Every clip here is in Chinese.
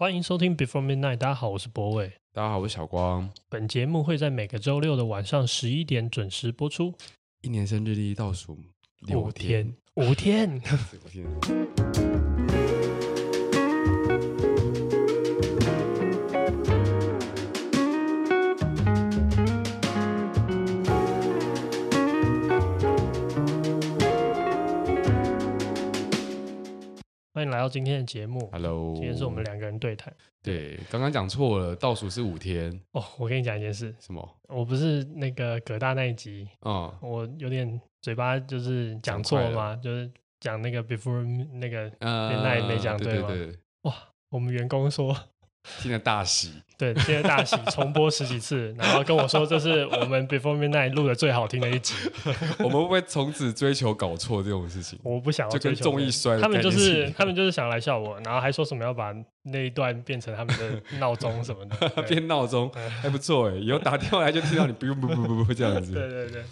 欢迎收听 Before Midnight。大家好，我是博伟。大家好，我是小光。本节目会在每个周六的晚上十一点准时播出。一年生日历倒数六天，五天，五天。欢迎来到今天的节目。Hello，今天是我们两个人对谈。对，刚刚讲错了，倒数是五天。哦，我跟你讲一件事。什么？我不是那个葛大那一集啊，嗯、我有点嘴巴就是讲错了吗？就是讲那个 before 那个那也没讲对吗？对对对。哇，我们员工说。听了大喜，对，听了大喜，重播十几次，然后跟我说这是我们 Before Midnight 录的最好听的一集。我们会不会从此追求搞错这种事情？我不想要就跟综艺摔，他们就是他们就是想来笑我，然后还说什么要把那一段变成他们的闹钟什么的，变闹钟还不错哎，以后打电话来就听到你不用不不不不这样子。对对对，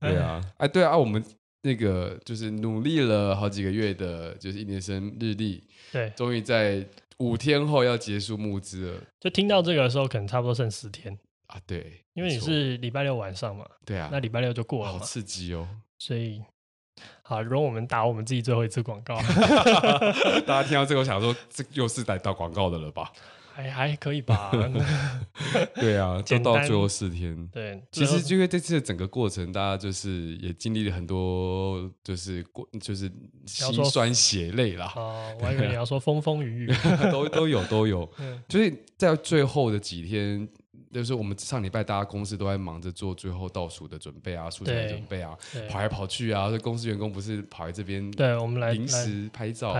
对啊，哎。对啊，我们那个就是努力了好几个月的，就是一年生日历，对，终于在。五天后要结束募资了，就听到这个的时候，可能差不多剩十天啊。对，因为你是礼拜六晚上嘛。对啊，那礼拜六就过了，好刺激哦。所以，好，容我们打我们自己最后一次广告。大家听到这个，想说这又是来打广告的了吧？还 还可以吧，对啊，就到最后四天。对，其实因为这次的整个过程，大家就是也经历了很多，就是过就是心酸血泪啦。哦，我还以为你要说风风雨雨，都都有都有。就是在最后的几天，就是我们上礼拜大家公司都在忙着做最后倒数的准备啊，素材准备啊，跑来跑去啊。所以公司员工不是跑来这边，对我们来临时拍照。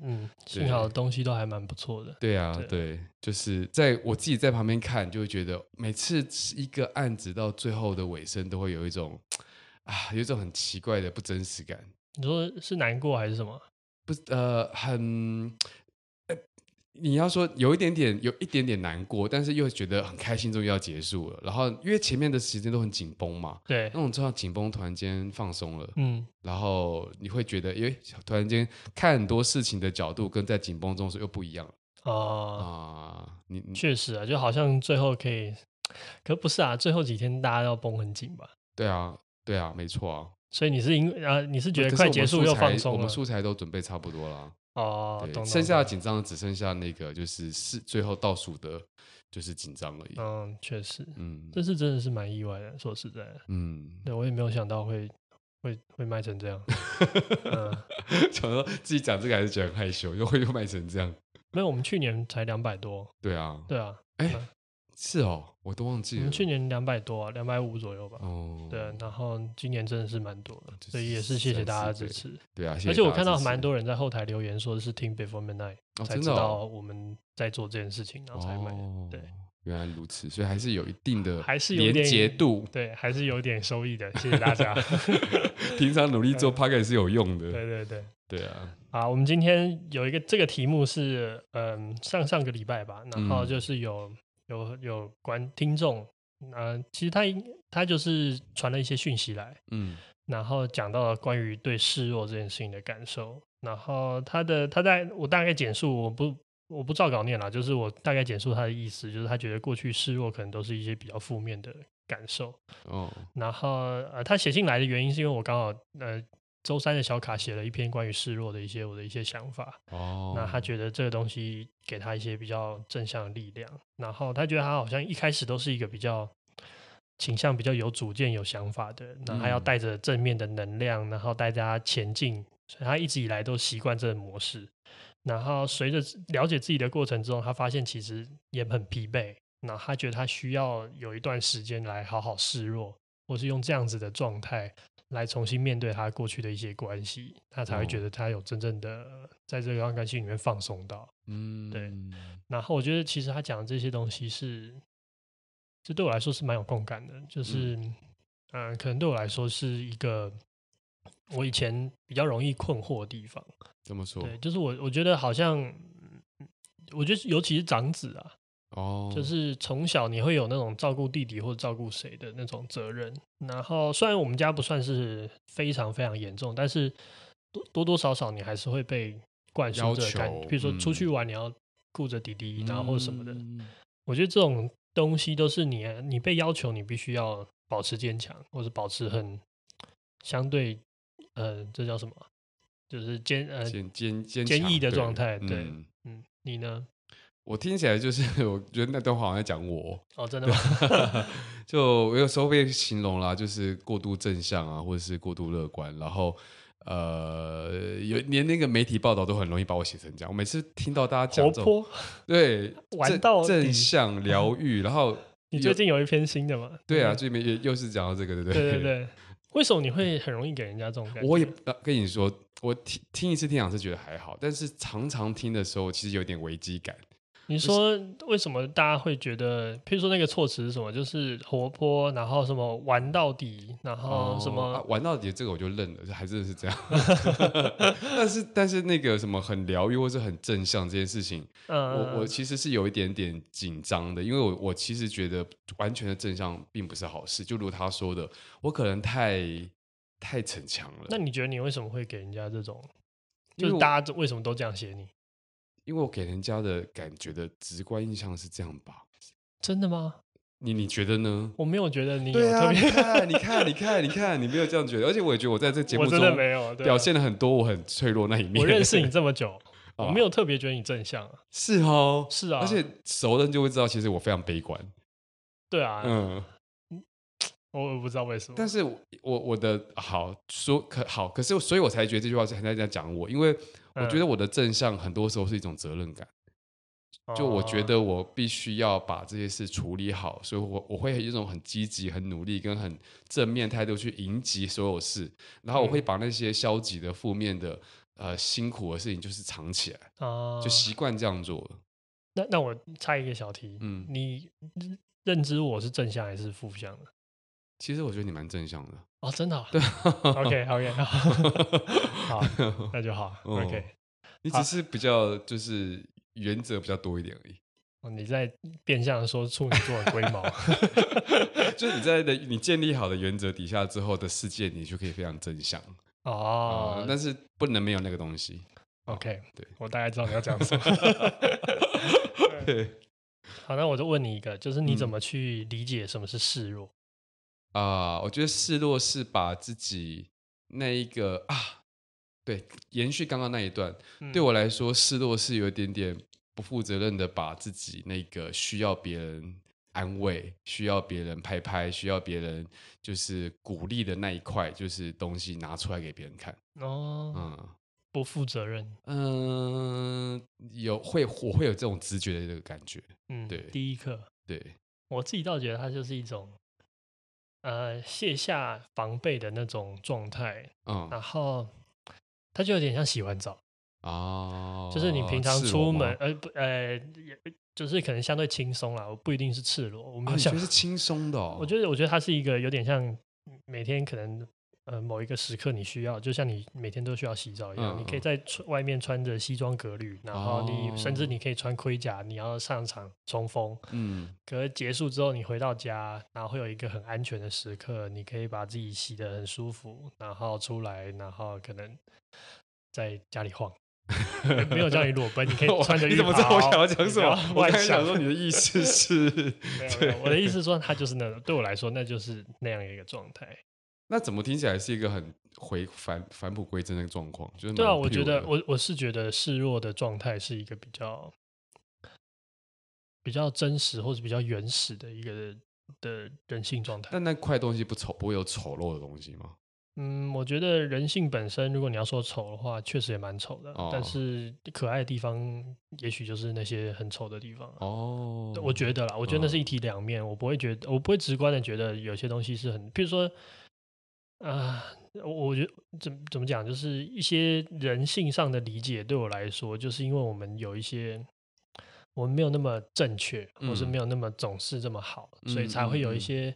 嗯，幸好的东西都还蛮不错的。对啊，对，对，就是在我自己在旁边看，就会觉得每次一个案子到最后的尾声，都会有一种 啊，有一种很奇怪的不真实感。你说是难过还是什么？不，呃，很。你要说有一点点，有一点点难过，但是又觉得很开心，终于要结束了。然后因为前面的时间都很紧绷嘛，对，那种知道紧绷突然间放松了，嗯，然后你会觉得，因为突然间看很多事情的角度跟在紧绷中时又不一样了。哦，啊，你确实啊，就好像最后可以，可不是啊，最后几天大家要绷很紧吧？对啊，对啊，没错啊。所以你是因啊，你是觉得快结束又放松了？我们素材都准备差不多了。哦，对，剩下的紧张只剩下那个，就是是最后倒数的，就是紧张而已。嗯，确实，嗯，这是真的是蛮意外的，说实在的，嗯，对我也没有想到会会会卖成这样。嗯，想说自己讲这个还是觉得很害羞，又会又卖成这样。没有，我们去年才两百多。对啊，对啊，哎。是哦，我都忘记了。去年两百多啊，两百五左右吧。哦，对，然后今年真的是蛮多的，所以也是谢谢大家的支持。对啊，而且我看到蛮多人在后台留言，说是听 Before Midnight 才知道我们在做这件事情，然后才买。对，原来如此，所以还是有一定的还是连结度，对，还是有点收益的。谢谢大家。平常努力做 Podcast 是有用的。对对对，对啊。好，我们今天有一个这个题目是，嗯，上上个礼拜吧，然后就是有。有有关听众，呃，其实他他就是传了一些讯息来，嗯，然后讲到了关于对示弱这件事情的感受，然后他的他在我大概简述，我不我不照稿念了，就是我大概简述他的意思，就是他觉得过去示弱可能都是一些比较负面的感受，哦，然后呃，他写信来的原因是因为我刚好呃。周三的小卡写了一篇关于示弱的一些我的一些想法，哦，那他觉得这个东西给他一些比较正向的力量，然后他觉得他好像一开始都是一个比较倾向比较有主见、有想法的，那他要带着正面的能量，然后带着他前进，所以他一直以来都习惯这个模式，然后随着了解自己的过程中，他发现其实也很疲惫，那他觉得他需要有一段时间来好好示弱，或是用这样子的状态。来重新面对他过去的一些关系，他才会觉得他有真正的在这个关系里面放松到。嗯，对。然后我觉得其实他讲的这些东西是，这对我来说是蛮有共感的。就是，嗯、呃，可能对我来说是一个我以前比较容易困惑的地方。怎么说？对，就是我我觉得好像，我觉得尤其是长子啊。哦，oh. 就是从小你会有那种照顾弟弟或者照顾谁的那种责任，然后虽然我们家不算是非常非常严重，但是多多多少少你还是会被灌输这个感觉，比如说出去玩你要顾着弟弟，然后或什么的。嗯、我觉得这种东西都是你你被要求，你必须要保持坚强，或者保持很相对呃，这叫什么？就是坚呃坚坚坚毅的状态。对，嗯，你呢？我听起来就是，我觉得那段话好像在讲我哦，真的吗？就我有时候被形容啦，就是过度正向啊，或者是过度乐观，然后呃，有连那个媒体报道都很容易把我写成这样。我每次听到大家讲这种，对，玩到正向疗愈，然后你最近有一篇新的吗？对啊，最近又又是讲到这个，对不对？对对对。为什么你会很容易给人家这种感觉？我也跟你说，我听听一次听两次觉得还好，但是常常听的时候，其实有点危机感。你说为什么大家会觉得，譬如说那个措辞是什么？就是活泼，然后什么玩到底，然后什么、哦啊、玩到底，这个我就认了，还真的是这样。但是但是那个什么很疗愈或是很正向这件事情，嗯、我我其实是有一点点紧张的，因为我我其实觉得完全的正向并不是好事。就如他说的，我可能太太逞强了。那你觉得你为什么会给人家这种？就是大家为什么都这样写你？因为我给人家的感觉的直观印象是这样吧？真的吗？你你觉得呢？我没有觉得你有特别，你看，你 看，你看，你看，你没有这样觉得，而且我也觉得我在这节目中没有表现了很多我很脆弱那一面。我认识你这么久，我没有特别觉得你正向啊。是哦，是啊，而且熟人就会知道，其实我非常悲观。对啊，嗯，我不知道为什么，但是我我的好说可好，可是所以我才觉得这句话是很在讲我，因为。我觉得我的正向很多时候是一种责任感，就我觉得我必须要把这些事处理好，所以我我会有一种很积极、很努力跟很正面态度去迎击所有事，然后我会把那些消极的、负面的、呃辛苦的事情就是藏起来，就习惯这样做了。那那我插一个小题，嗯，你认知我是正向还是负向的？其实我觉得你蛮正向的哦，真的。对，OK，OK，好，那就好。OK，你只是比较就是原则比较多一点而已。哦，你在变相说处女座的龟毛，就是你在的你建立好的原则底下之后的世界，你就可以非常正向哦。但是不能没有那个东西。OK，对，我大概知道你要讲什么。对，好，那我就问你一个，就是你怎么去理解什么是示弱？啊，uh, 我觉得示弱是把自己那一个啊，对，延续刚刚那一段，嗯、对我来说，示弱是有一点点不负责任的，把自己那个需要别人安慰、需要别人拍拍、需要别人就是鼓励的那一块，就是东西拿出来给别人看。哦，嗯，不负责任。嗯，有会我会有这种直觉的这个感觉。嗯，对，第一课，对我自己倒觉得它就是一种。呃，卸下防备的那种状态，嗯，然后他就有点像洗完澡哦，就是你平常出门，呃不，呃，就是可能相对轻松啦，我不一定是赤裸，我没有想、啊、是轻松的、哦，我觉得我觉得它是一个有点像每天可能。呃，某一个时刻你需要，就像你每天都需要洗澡一样，嗯、你可以在外面穿着西装革履，然后你、哦、甚至你可以穿盔甲，你要上场冲锋。嗯，可是结束之后你回到家，然后会有一个很安全的时刻，你可以把自己洗得很舒服，然后出来，然后可能在家里晃，没有叫你裸奔，你可以 穿着。你怎么知道我想要讲什么？我还想说你的意思是，没有没有，我的意思是说，他就是那种，对我来说，那就是那样一个状态。那怎么听起来是一个很回返返璞归真的状况？就是对啊，我觉得我我是觉得示弱的状态是一个比较比较真实或者比较原始的一个的人性状态。但那块东西不丑，不会有丑陋的东西吗？嗯，我觉得人性本身，如果你要说丑的话，确实也蛮丑的。哦、但是可爱的地方，也许就是那些很丑的地方。哦，我觉得啦，我觉得那是一体两面。哦、我不会觉得，我不会直观的觉得有些东西是很，比如说。啊，我我觉得怎怎么讲，就是一些人性上的理解，对我来说，就是因为我们有一些我们没有那么正确，或是没有那么总是这么好，嗯、所以才会有一些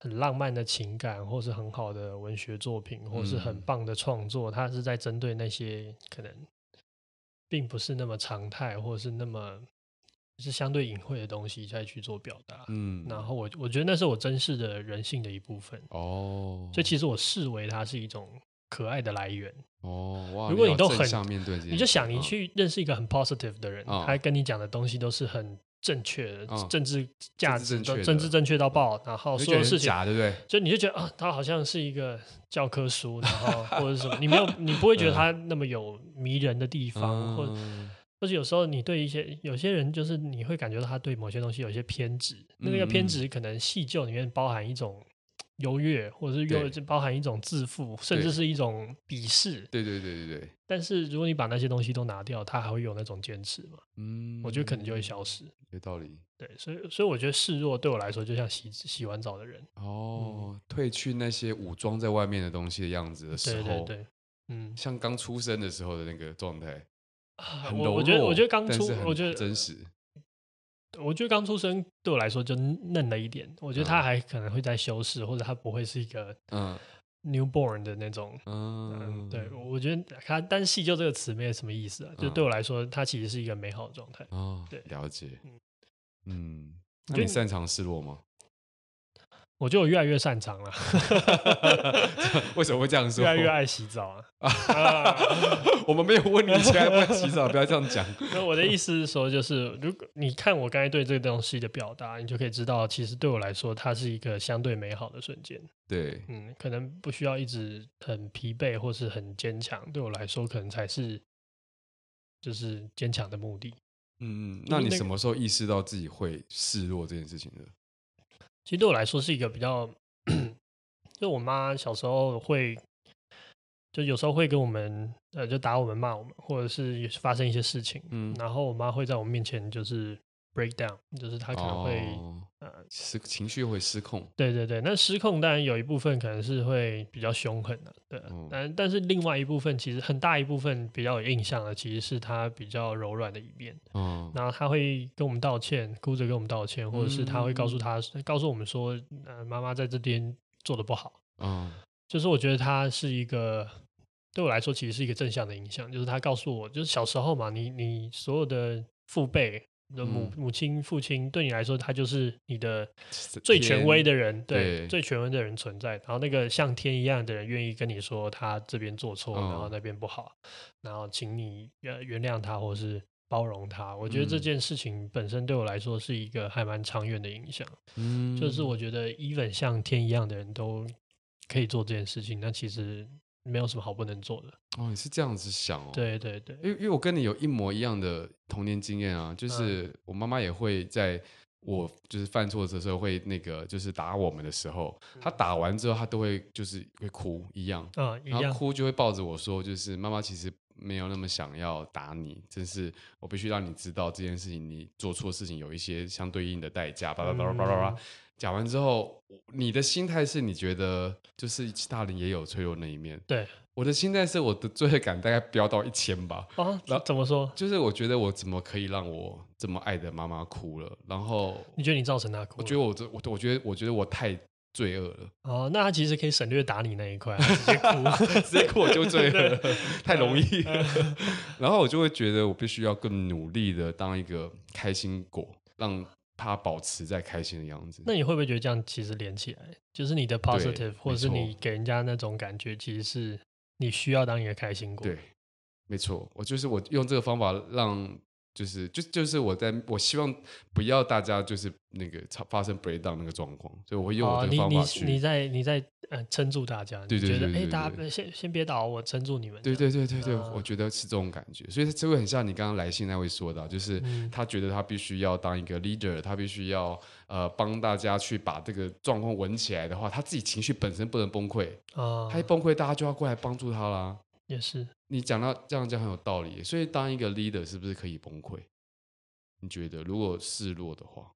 很浪漫的情感，或是很好的文学作品，或是很棒的创作，它是在针对那些可能并不是那么常态，或是那么。是相对隐晦的东西再去做表达，嗯，然后我我觉得那是我珍视的人性的一部分哦，所以其实我视为它是一种可爱的来源。哦，哇！如果你都很面对，你就想你去认识一个很 positive 的人，哦、他跟你讲的东西都是很正确的，哦、政治价值都政治正确到爆，然后所有事情假对不对？就你就觉得啊，他好像是一个教科书，然后或者什么，你没有你不会觉得他那么有迷人的地方，嗯、或者或者有时候你对一些有些人就是你会感觉到他对某些东西有一些偏执，那、个偏执可能细究里面包含一种。优越，或者是又，包含一种自负，甚至是一种鄙视。对对对对对。但是如果你把那些东西都拿掉，他还会有那种坚持吗？嗯，我觉得可能就会消失。有道理。对，所以所以我觉得示弱对我来说，就像洗洗完澡的人。哦，褪去那些武装在外面的东西的样子的时候，对对对，嗯，像刚出生的时候的那个状态，很柔弱，我觉得我觉得刚出，我觉得真实。我觉得刚出生对我来说就嫩了一点，我觉得他还可能会在修饰，或者他不会是一个嗯 newborn 的那种。嗯，嗯，对，我觉得他单细究这个词没有什么意思啊，就对我来说，他其实是一个美好的状态。哦，对，了解。嗯，那你擅长失落吗？我觉得我越来越擅长了，为什么会这样说？越来越爱洗澡啊！我们没有问你以前爱不爱洗澡，不要这样讲。那我的意思是说，就是如果你看我刚才对这个东西的表达，你就可以知道，其实对我来说，它是一个相对美好的瞬间。对，嗯，可能不需要一直很疲惫或是很坚强，对我来说，可能才是就是坚强的目的。嗯，那你什么时候意识到自己会示弱这件事情呢？其实对我来说是一个比较，就我妈小时候会，就有时候会跟我们，呃，就打我们、骂我们，或者是发生一些事情，嗯，然后我妈会在我面前就是。break down 就是她可能会、哦、呃失情绪会失控，对对对，那失控当然有一部分可能是会比较凶狠的，对，嗯、但但是另外一部分其实很大一部分比较有印象的，其实是他比较柔软的一面，嗯，然后他会跟我们道歉，哭着跟我们道歉，或者是他会告诉他、嗯、告诉我们说，呃，妈妈在这边做的不好，嗯，就是我觉得他是一个对我来说其实是一个正向的影响，就是他告诉我，就是小时候嘛，你你所有的父辈。的母母亲、父亲对你来说，他就是你的最权威的人，对，对最权威的人存在。然后那个像天一样的人，愿意跟你说他这边做错，然后那边不好，然后请你原原谅他，或是包容他。我觉得这件事情本身对我来说是一个还蛮长远的影响。嗯，就是我觉得 even 像天一样的人都可以做这件事情，那其实。没有什么好不能做的。哦，你是这样子想哦？对对对，因为因为我跟你有一模一样的童年经验啊，就是我妈妈也会在我就是犯错的时候会那个就是打我们的时候，她打完之后她都会就是会哭一样啊，然后哭就会抱着我说，就是妈妈其实没有那么想要打你，真是我必须让你知道这件事情，你做错事情有一些相对应的代价，叭叭叭叭叭叭叭。讲完之后，你的心态是你觉得就是其他人也有脆弱那一面。对，我的心态是我的罪恶感大概飙到一千吧。啊，那怎么说？就是我觉得我怎么可以让我这么爱的妈妈哭了？然后你觉得你造成她哭？我觉得我这我我觉得我觉得我太罪恶了。哦，那他其实可以省略打你那一块，直接哭，直接哭我就罪恶了，太容易。然后我就会觉得我必须要更努力的当一个开心果，让。他保持在开心的样子，那你会不会觉得这样其实连起来，就是你的 positive，或者是你给人家那种感觉，其实是你需要当一个开心果。对，没错，我就是我用这个方法让。就是就就是我在我希望不要大家就是那个发生 breakdown 那个状况，所以我会用我的方法去。你你在你在呃撑住大家，对对对，哎，大家先先别倒，我撑住你们。对对对对对，我觉得是这种感觉，所以这会很像你刚刚来信那位说的，就是他觉得他必须要当一个 leader，他必须要呃帮大家去把这个状况稳起来的话，他自己情绪本身不能崩溃啊，他一崩溃，大家就要过来帮助他啦。也是，你讲到这样讲很有道理，所以当一个 leader 是不是可以崩溃？你觉得如果示弱的话，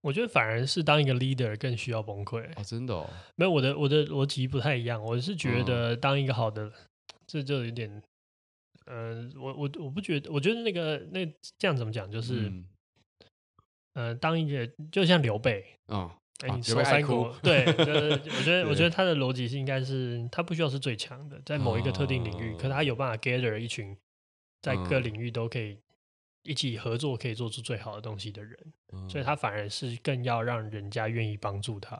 我觉得反而是当一个 leader 更需要崩溃哦，真的哦，没有我的我的逻辑不太一样，我是觉得当一个好的，嗯、这就有点，嗯、呃，我我我不觉得，我觉得那个那这样怎么讲，就是，嗯、呃，当一个就像刘备啊。嗯哎，你说三国 对，就是我觉得，我觉得他的逻辑是应该是，他不需要是最强的，在某一个特定领域，可他有办法 gather 一群在各领域都可以一起合作，可以做出最好的东西的人，所以他反而是更要让人家愿意帮助他。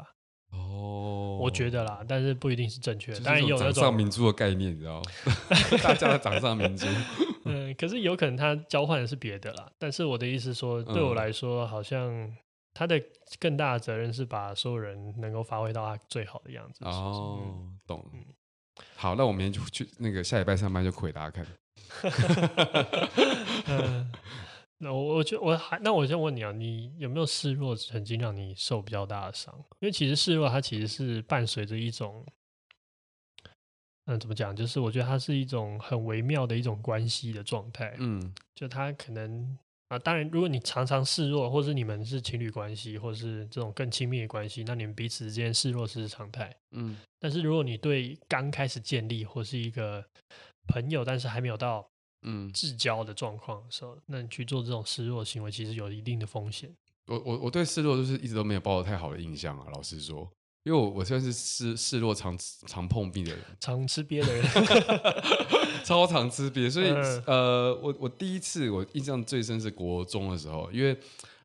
哦，我觉得啦，但是不一定是正确的。当然有那种掌上明珠的概念，你知道吗？大家的掌上明珠。嗯，可是有可能他交换的是别的啦。但是我的意思说，对我来说，好像他的更大的责任是把所有人能够发挥到他最好的样子。哦，懂。好，那我明天就去那个下礼拜上班就给大家看。嗯那我我觉得我还那我先问你啊，你有没有示弱曾经让你受比较大的伤？因为其实示弱它其实是伴随着一种，嗯，怎么讲？就是我觉得它是一种很微妙的一种关系的状态。嗯，就他可能啊，当然，如果你常常示弱，或是你们是情侣关系，或是这种更亲密的关系，那你们彼此之间示弱是常态。嗯，但是如果你对刚开始建立或是一个朋友，但是还没有到。嗯，至交的状况的时候，那你去做这种示弱行为，其实有一定的风险。我我我对示弱就是一直都没有抱有太好的印象啊，老实说，因为我我算是示示弱常常碰壁的人，常吃瘪的人，超常吃瘪。所以、嗯、呃，我我第一次我印象最深是国中的时候，因为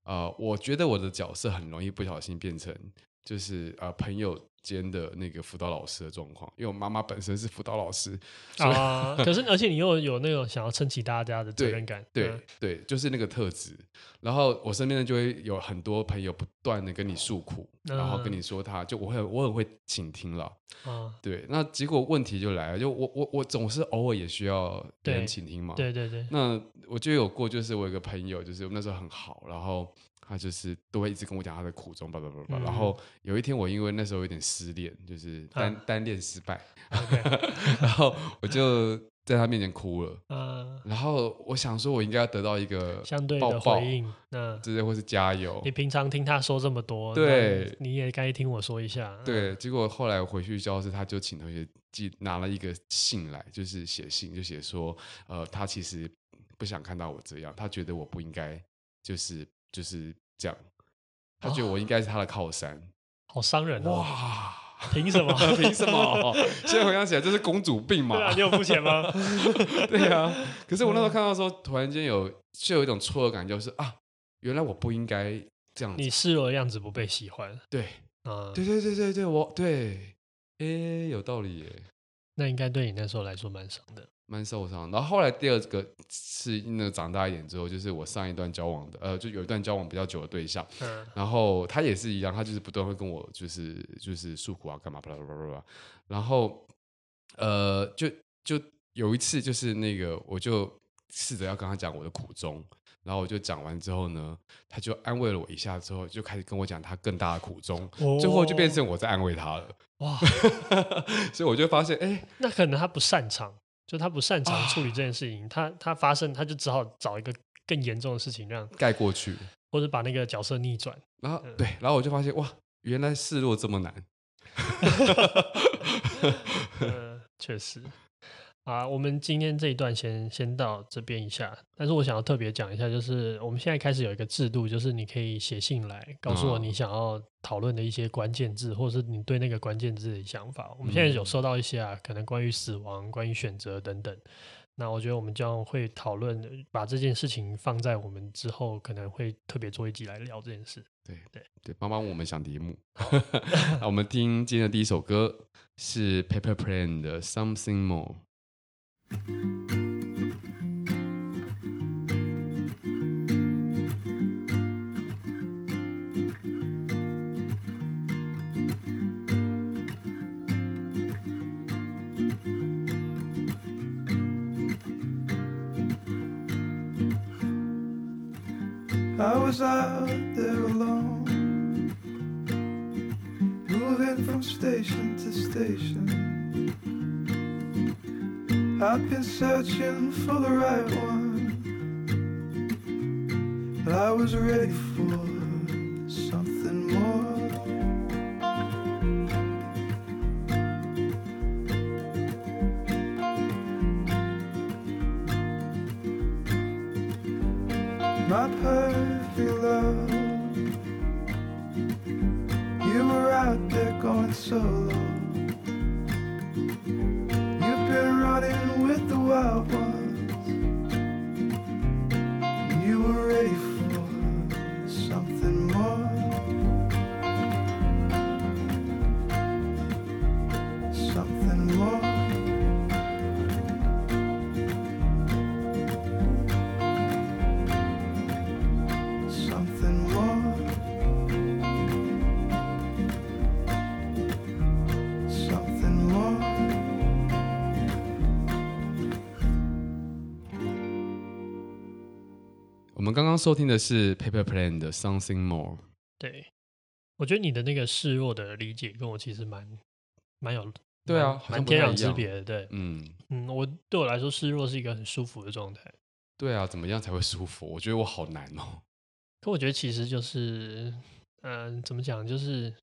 呃，我觉得我的角色很容易不小心变成就是呃朋友。间的那个辅导老师的状况，因为我妈妈本身是辅导老师啊，可是而且你又有那种想要撑起大家的责任感，对对，对，就是那个特质。然后我身边呢就会有很多朋友不断的跟你诉苦，嗯、然后跟你说他就我会我很会倾听了啊，对。那结果问题就来了，就我我我总是偶尔也需要别人倾听嘛，对对对。那我就有过，就是我有个朋友，就是我那时候很好，然后。他就是都会一直跟我讲他的苦衷，叭叭叭叭。然后有一天，我因为那时候有点失恋，就是单、啊、单恋失败 然后我就在他面前哭了。嗯、然后我想说，我应该要得到一个相对的回应，那直接或是加油。你平常听他说这么多，对，你也该听我说一下。对，结果后来我回去教室，他就请同学寄拿了一个信来，就是写信，就写说，呃，他其实不想看到我这样，他觉得我不应该，就是。就是这样，他觉得我应该是他的靠山，哦、好伤人哦！哇，凭什么？凭什么？现在回想起来，这是公主病嘛？对啊，你有付钱吗？对啊。可是我那时候看到的时候，突然间有就有一种错愕感，就是啊，原来我不应该这样子。你示弱的样子不被喜欢。对，啊，对对对对蛮受伤，然后后来第二个是那个长大一点之后，就是我上一段交往的，呃，就有一段交往比较久的对象，嗯，然后他也是一样，他就是不断会跟我就是就是诉苦啊，干嘛巴拉巴拉巴拉，然后呃，就就有一次就是那个我就试着要跟他讲我的苦衷，然后我就讲完之后呢，他就安慰了我一下之后，就开始跟我讲他更大的苦衷，哦、最后就变成我在安慰他了，哇，所以我就发现，哎，那可能他不擅长。就他不擅长处理这件事情，啊、他他发生，他就只好找一个更严重的事情让盖过去，或者把那个角色逆转。然后、嗯、对，然后我就发现哇，原来示弱这么难。嗯，确实。啊，我们今天这一段先先到这边一下，但是我想要特别讲一下，就是我们现在开始有一个制度，就是你可以写信来告诉我你想要讨论的一些关键字，或者是你对那个关键字的想法。我们现在有收到一些啊，可能关于死亡、关于选择等等。那我觉得我们将会讨论，把这件事情放在我们之后可能会特别做一集来聊这件事。对对对，帮帮我们想题目。那我们听今天的第一首歌是 Pepper Plane 的 Something More。I was out there alone, moving from station to station. I've been searching for the right one. But I was ready for something more. My perfect love, you were out there going solo. 们刚刚收听的是 Paper Plane 的 Something More。对，我觉得你的那个示弱的理解跟我其实蛮蛮有对啊，蛮天壤之别的。对，嗯嗯，我对我来说示弱是一个很舒服的状态。对啊，怎么样才会舒服？我觉得我好难哦。可我觉得其实就是，嗯、呃，怎么讲？就是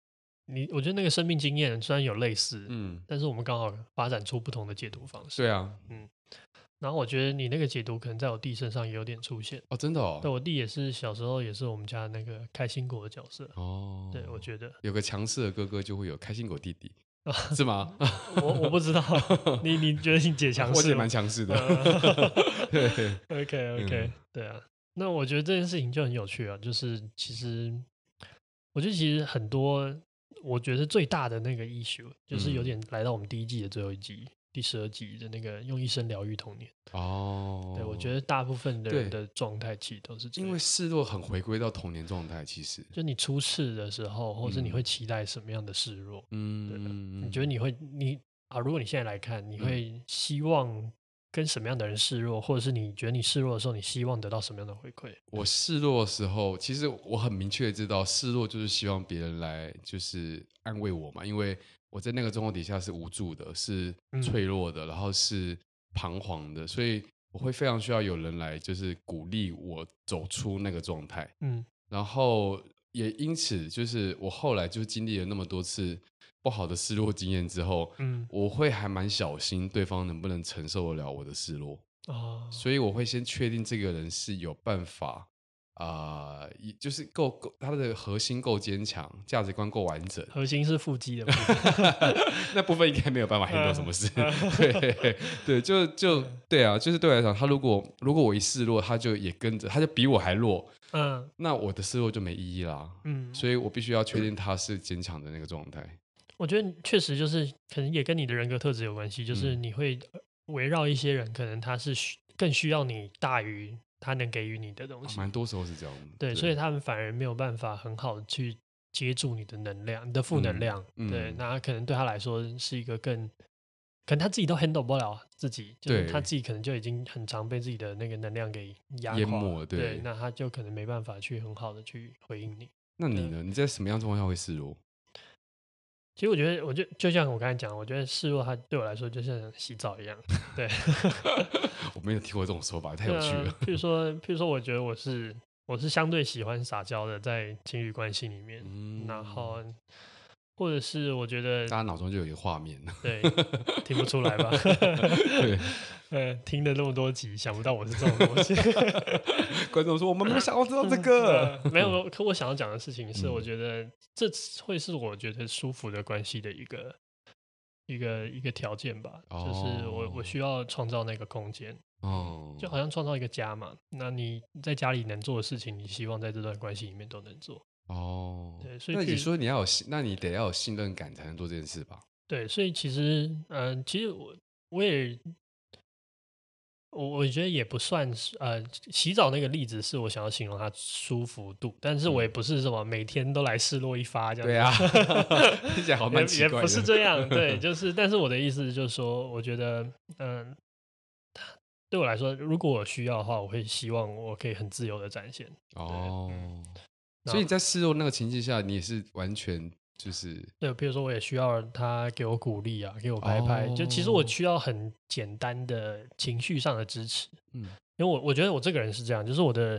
你，我觉得那个生命经验虽然有类似，嗯，但是我们刚好发展出不同的解读方式。对啊，嗯。然后我觉得你那个解读可能在我弟身上也有点出现哦，真的哦。对，我弟也是小时候也是我们家那个开心果的角色哦。对，我觉得有个强势的哥哥就会有开心果弟弟，是吗？我我不知道，你你觉得你姐强势？我姐蛮强势的。对，OK OK，对啊。那我觉得这件事情就很有趣啊，就是其实我觉得其实很多，我觉得最大的那个 issue 就是有点来到我们第一季的最后一集。第十二集的那个用一生疗愈童年哦，对，我觉得大部分的人的状态其实都是这样，因为示弱很回归到童年状态，其实就你初次的时候，或是你会期待什么样的示弱？嗯，对，你觉得你会你啊？如果你现在来看，你会希望跟什么样的人示弱，或者是你觉得你示弱的时候，你希望得到什么样的回馈？我示弱的时候，其实我很明确的知道，示弱就是希望别人来就是安慰我嘛，因为。我在那个状况底下是无助的，是脆弱的，嗯、然后是彷徨的，所以我会非常需要有人来，就是鼓励我走出那个状态。嗯，然后也因此，就是我后来就经历了那么多次不好的失落经验之后，嗯，我会还蛮小心对方能不能承受得了我的失落。哦，所以我会先确定这个人是有办法。啊，一、呃、就是够够，他的核心够坚强，价值观够完整。核心是腹肌的部分，那部分应该没有办法 handle 什么事。对对，就就对啊，就是对我来讲，他如果如果我一示弱，他就也跟着，他就比我还弱。嗯，那我的示弱就没意义啦。嗯，所以我必须要确定他是坚强的那个状态。我觉得确实就是，可能也跟你的人格特质有关系，就是你会围绕一些人，可能他是需更需要你大于。他能给予你的东西，蛮多时候是这样。对，所以他们反而没有办法很好的去接住你的能量，你的负能量。对，那可能对他来说是一个更，可能他自己都 handle 不了自己，就是他自己可能就已经很常被自己的那个能量给压淹没。对，那他就可能没办法去很好的去回应你。那你呢？你在什么样状况下会示弱？其实我觉得，我就就像我刚才讲，我觉得示弱，它对我来说就像洗澡一样。对，我没有听过这种说法，太有趣了。啊、譬如 说，譬如说，我觉得我是我是相对喜欢撒娇的，在情侣关系里面，嗯、然后。或者是我觉得大家脑中就有一个画面，对，听不出来吧？对，呃，听了那么多集，想不到我是这种东西。观众说：“我们没有想要知道这个。呃”没有，可我想要讲的事情是，我觉得这会是我觉得舒服的关系的一个一个一个条件吧。哦、就是我我需要创造那个空间，哦，就好像创造一个家嘛。那你在家里能做的事情，你希望在这段关系里面都能做。哦，对，所以那你说你要有信，那你得要有信任感才能做这件事吧？对，所以其实，嗯、呃，其实我我也，我我觉得也不算是，呃，洗澡那个例子是我想要形容它舒服度，但是我也不是什么每天都来示弱一发这样子。对啊，听起来好 蛮奇怪的。也不是这样，对，就是，但是我的意思就是说，我觉得，嗯、呃，对我来说，如果我需要的话，我会希望我可以很自由的展现。哦。所以你在示弱那个情境下，你也是完全就是对，比如说我也需要他给我鼓励啊，给我拍拍。哦、就其实我需要很简单的情绪上的支持，嗯，因为我我觉得我这个人是这样，就是我的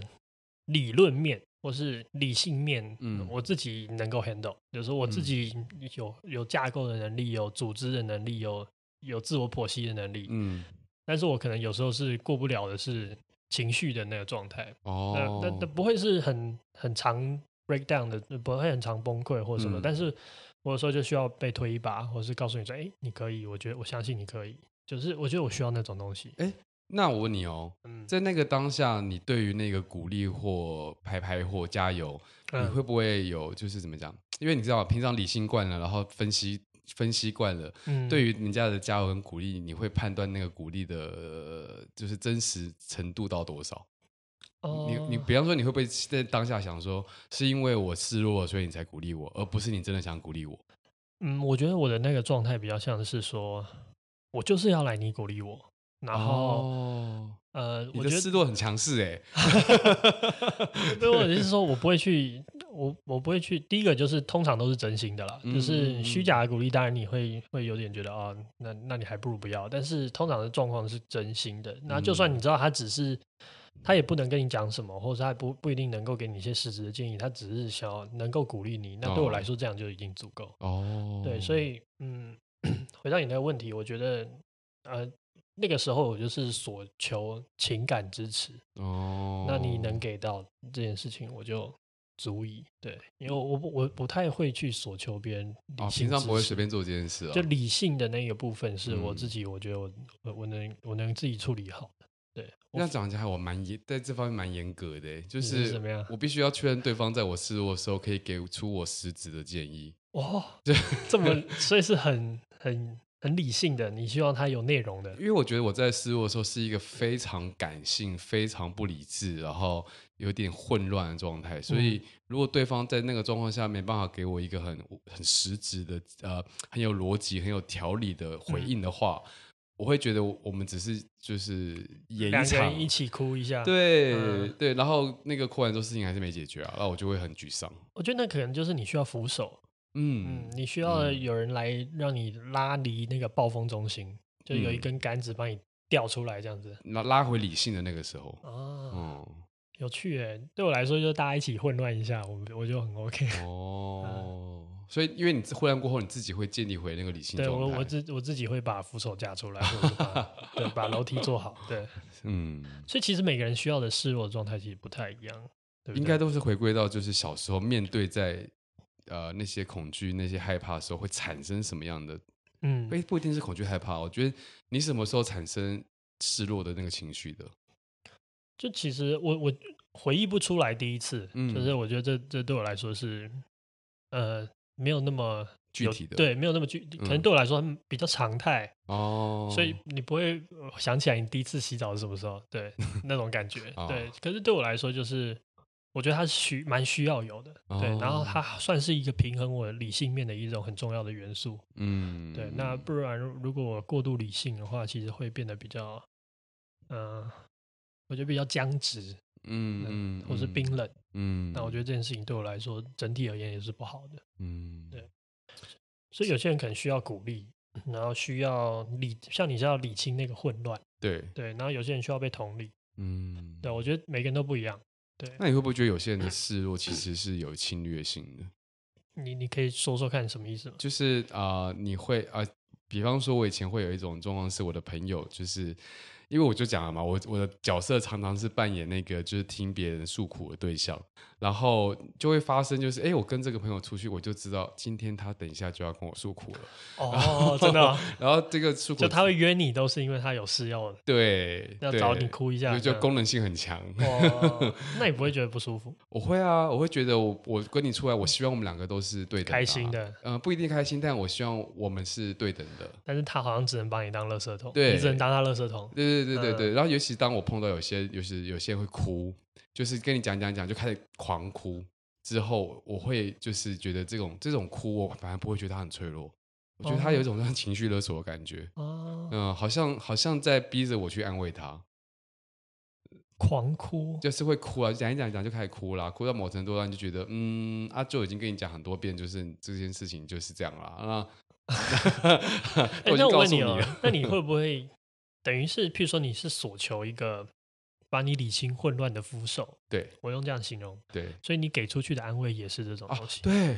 理论面或是理性面，嗯，我自己能够 handle，就是我自己有有架构的能力，有组织的能力，有有自我剖析的能力，嗯，但是我可能有时候是过不了的是。情绪的那个状态，哦，那那不会是很很常 break down 的，不会很常崩溃或什么，嗯、但是我有时候就需要被推一把，或是告诉你说，哎、欸，你可以，我觉得我相信你可以，就是我觉得我需要那种东西。哎、欸，那我问你哦，嗯、在那个当下，你对于那个鼓励或拍拍或加油，嗯、你会不会有就是怎么讲？因为你知道，平常理性惯了，然后分析。分析惯了，嗯、对于人家的加油跟鼓励，你会判断那个鼓励的、呃，就是真实程度到多少？哦、你你比方说，你会不会在当下想说，是因为我示弱，所以你才鼓励我，而不是你真的想鼓励我？嗯，我觉得我的那个状态比较像是说，我就是要来你鼓励我，然后呃，你的思路很强势哎。所以我的意思是说，我不会去，我我不会去。第一个就是通常都是真心的啦，嗯、就是虚假的鼓励，当然你会会有点觉得啊、哦，那那你还不如不要。但是通常的状况是真心的，那就算你知道他只是，他也不能跟你讲什么，或者他不不一定能够给你一些实质的建议，他只是想要能够鼓励你。那对我来说，这样就已经足够。哦，对，所以嗯，回到你那个问题，我觉得呃。那个时候我就是所求情感支持哦，那你能给到这件事情，我就足以对，因为我我我不太会去索求别人理性，平常不会随便做这件事啊。就理性的那个部分是我自己，我觉得我我我能我能自己处理好的。对，那讲起来我蛮严，在这方面蛮严格的，就是怎么样？我必须要确认对方在我示弱的时候可以给出我实质的建议。哦，这么所以是很很。很理性的，你希望他有内容的，因为我觉得我在失落的时候是一个非常感性、非常不理智，然后有点混乱的状态。所以，如果对方在那个状况下没办法给我一个很很实质的、呃，很有逻辑、很有条理的回应的话，嗯、我会觉得我们只是就是演一起哭一下，对、嗯、对，然后那个哭完之后事情还是没解决啊，那我就会很沮丧。我觉得那可能就是你需要扶手。嗯，你需要有人来让你拉离那个暴风中心，嗯、就有一根杆子帮你吊出来，这样子，拉拉回理性的那个时候。哦，嗯、有趣诶，对我来说，就大家一起混乱一下，我我就很 OK。哦，嗯、所以因为你混乱过后，你自己会建立回那个理性状态。对我我自我自己会把扶手架出来，或者把 对把楼梯做好。对，嗯，所以其实每个人需要的示弱状态其实不太一样，对对应该都是回归到就是小时候面对在。呃，那些恐惧、那些害怕的时候会产生什么样的？嗯，不不一定是恐惧害怕。我觉得你什么时候产生失落的那个情绪的？就其实我我回忆不出来第一次，嗯，就是我觉得这这对我来说是呃没有那么具体的，对，没有那么具，可能对我来说比较常态哦，所以你不会想起来你第一次洗澡是什么时候，对，那种感觉，哦、对。可是对我来说就是。我觉得它是需蛮需要有的，对，然后它算是一个平衡我理性面的一种很重要的元素，嗯，对。那不然如果我过度理性的话，其实会变得比较，嗯，我觉得比较僵直，嗯嗯，或是冰冷，嗯。那我觉得这件事情对我来说整体而言也是不好的，嗯，对。所以有些人可能需要鼓励，然后需要理，像你是要理清那个混乱，对对。然后有些人需要被同理，嗯，对，我觉得每个人都不一样。对，那你会不会觉得有些人的示弱其实是有侵略性的？你你可以说说看什么意思吗？就是啊、呃，你会啊、呃，比方说，我以前会有一种状况，是我的朋友就是。因为我就讲了嘛，我我的角色常常是扮演那个就是听别人诉苦的对象，然后就会发生就是，哎，我跟这个朋友出去，我就知道今天他等一下就要跟我诉苦了。哦，真的、哦。然后这个诉 苦，就他会约你，都是因为他有事要对要找你哭一下，就功能性很强。哦，那你不会觉得不舒服？我会啊，我会觉得我我跟你出来，我希望我们两个都是对等、啊、开心的。嗯、呃，不一定开心，但我希望我们是对等的。但是他好像只能把你当垃圾桶，对，你只能当他垃圾桶。对对对对对，嗯、然后尤其当我碰到有些，有些有些人会哭，就是跟你讲讲讲，就开始狂哭。之后我会就是觉得这种这种哭，我反而不会觉得他很脆弱，我觉得他有一种像情绪勒索的感觉。哦，嗯，好像好像在逼着我去安慰他，狂哭，就是会哭啊，讲一讲讲就开始哭啦，哭到某程度上就觉得，嗯，啊，就已经跟你讲很多遍，就是这件事情就是这样了。啊，那我问你哦，那你会不会？等于是，譬如说，你是索求一个把你理清混乱的扶手，对，我用这样形容，对，所以你给出去的安慰也是这种东西，啊、对，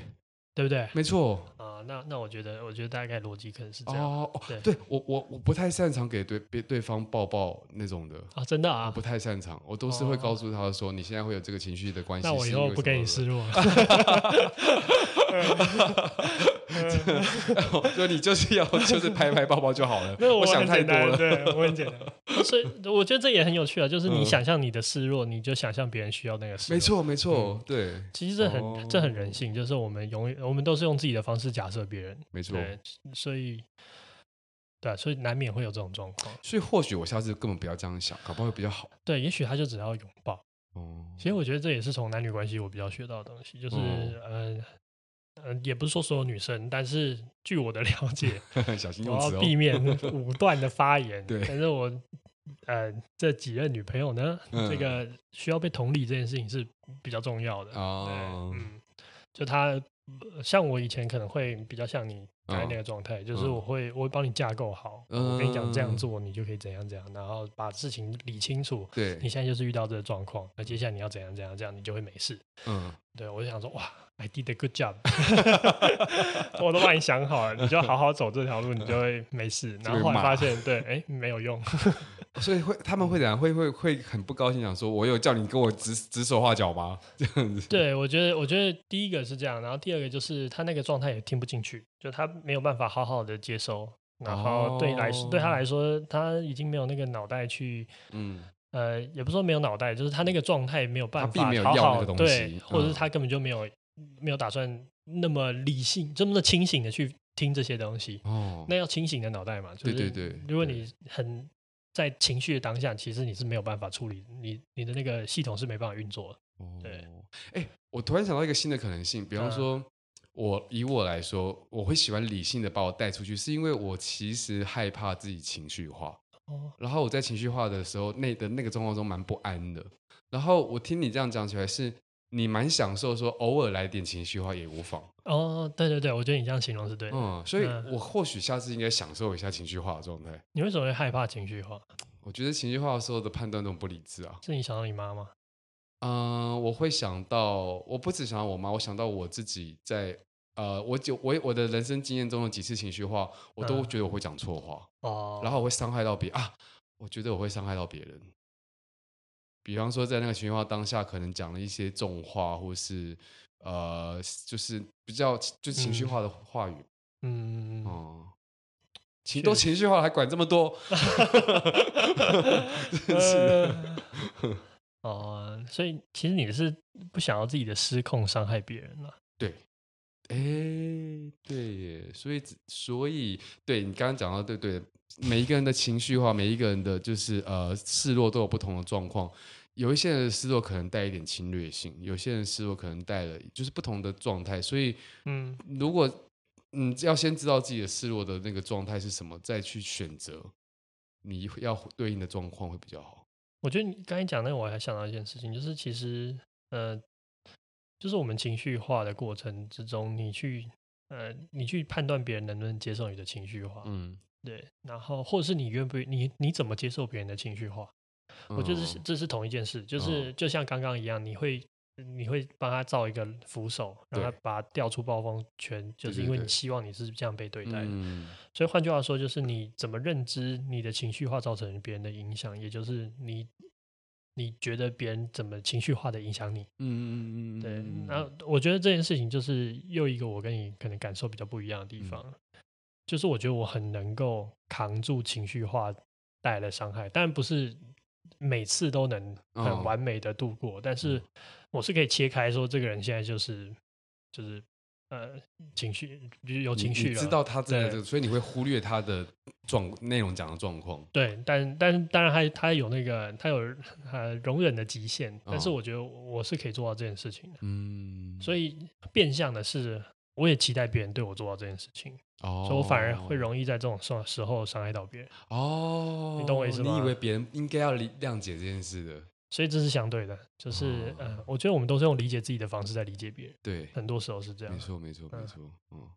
对不对？没错啊，那那我觉得，我觉得大概逻辑可能是这样。哦，对，对我我我不太擅长给对别对方抱抱那种的啊，真的啊，我不太擅长，我都是会告诉他说，你现在会有这个情绪的关系，那我以后不跟你示弱。所以你就是要就是拍拍抱抱就好了。我，我想太多了，对，我很简单。所以我觉得这也很有趣啊，就是你想象你的示弱，你就想象别人需要那个示弱。没错，没错，对。其实这很、哦、这很人性，就是我们永远我们都是用自己的方式假设别人。没错。对，所以对，所以难免会有这种状况。所以或许我下次根本不要这样想，搞不好会比较好。对，也许他就只要拥抱。哦。其实我觉得这也是从男女关系我比较学到的东西，就是嗯。呃嗯，也不是说所有女生，但是据我的了解，小心用词哦，我要避免 武断的发言。对，但是我呃这几任女朋友呢，嗯、这个需要被同理这件事情是比较重要的。哦，嗯，就他像我以前可能会比较像你。刚才那个状态，哦、就是我会，嗯、我会帮你架构好，嗯、我跟你讲这样做，你就可以怎样怎样，然后把事情理清楚。对，你现在就是遇到这个状况，那接下来你要怎样怎样，这样你就会没事。嗯，对，我就想说，哇，I did a good job，我都帮你想好了，你就好好走这条路，你就会没事。然后后来发现，对，哎、欸，没有用。所以会他们会怎样？会会会很不高兴，想说我有叫你跟我指指手画脚吗？这样子。对，我觉得我觉得第一个是这样，然后第二个就是他那个状态也听不进去，就他没有办法好好的接收，然后对来、哦、对他来说，他已经没有那个脑袋去，嗯呃，也不是说没有脑袋，就是他那个状态没有办法好好对，或者是他根本就没有、嗯、没有打算那么理性这么的清醒的去听这些东西。哦，那要清醒的脑袋嘛，就是、对对对，如果你很。在情绪的当下，其实你是没有办法处理，你你的那个系统是没办法运作的。哦、对，哎、欸，我突然想到一个新的可能性，比方说，嗯、我以我来说，我会喜欢理性的把我带出去，是因为我其实害怕自己情绪化。哦，然后我在情绪化的时候，那的那个状况中蛮不安的。然后我听你这样讲起来是。你蛮享受说偶尔来点情绪化也无妨哦，对对对，我觉得你这样形容是对的。嗯，所以我或许下次应该享受一下情绪化的状态。你为什么会害怕情绪化？我觉得情绪化的时候的判断都不理智啊。是你想到你妈吗？嗯，我会想到，我不只想到我妈，我想到我自己在呃，我就我我的人生经验中的几次情绪化，我都觉得我会讲错话哦，然后我会伤害到别啊，我觉得我会伤害到别人。比方说，在那个情绪化当下，可能讲了一些重话，或是呃，就是比较就情绪化的话语，嗯，哦，情都情绪化了，还管这么多 真是的。哦，所以其实你是不想要自己的失控伤害别人了？对，哎，对耶，所以所以对你刚刚讲到，对对。每一个人的情绪化，每一个人的就是呃示弱都有不同的状况。有一些人的失落可能带一点侵略性，有些人失落可能带了就是不同的状态。所以，嗯，如果嗯要先知道自己的失落的那个状态是什么，再去选择你要对应的状况会比较好。我觉得你刚才讲那个，我还想到一件事情，就是其实呃，就是我们情绪化的过程之中，你去呃你去判断别人能不能接受你的情绪化，嗯。对，然后或者是你愿不愿你你怎么接受别人的情绪化？嗯、我觉得这是这是同一件事，就是、嗯、就像刚刚一样，你会你会帮他造一个扶手，让他把他调出暴风圈，就是因为你希望你是这样被对待的。所以换句话说，就是你怎么认知你的情绪化造成别人的影响，也就是你你觉得别人怎么情绪化的影响你？嗯嗯嗯嗯，对。然后我觉得这件事情就是又一个我跟你可能感受比较不一样的地方。嗯就是我觉得我很能够扛住情绪化带来的伤害，但不是每次都能很完美的度过。哦、但是我是可以切开说，这个人现在就是就是呃情绪就是有情绪知道他这样子，所以你会忽略他的状内容讲的状况。对，但但当然他他有那个他有呃容忍的极限，但是我觉得我是可以做到这件事情的。嗯，所以变相的是。我也期待别人对我做到这件事情，哦，所以我反而会容易在这种时时候伤害到别人。哦，你懂我意思吗？你以为别人应该要理谅解这件事的，所以这是相对的，就是、哦、呃，我觉得我们都是用理解自己的方式在理解别人。对，很多时候是这样。没错，没错，没错。嗯，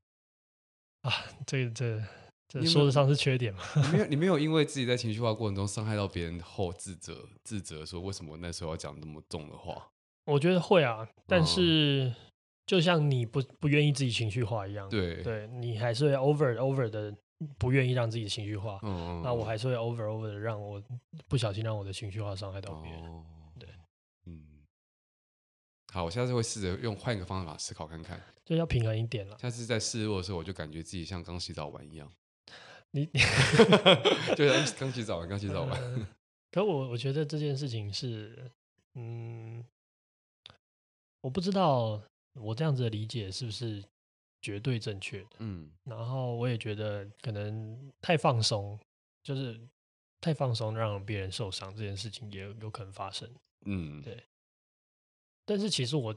啊，这个这这说得上是缺点吗？你没有，你没有因为自己在情绪化过程中伤害到别人后自责，自责说为什么那时候要讲那么重的话？我觉得会啊，但是。嗯就像你不不愿意自己情绪化一样，对，对你还是会 over over 的不愿意让自己情绪化，嗯，那我还是会 over over 的让我不小心让我的情绪化伤害到别人，哦，对，嗯，好，我下次会试着用换一个方法思考看看，就要平衡一点了。下次在示弱的时候，我就感觉自己像刚洗澡完一样，你，就是刚洗澡完，刚洗澡完。呃，可我我觉得这件事情是，嗯，我不知道。我这样子的理解是不是绝对正确的？嗯，然后我也觉得可能太放松，就是太放松让别人受伤这件事情也有可能发生。嗯，对。但是其实我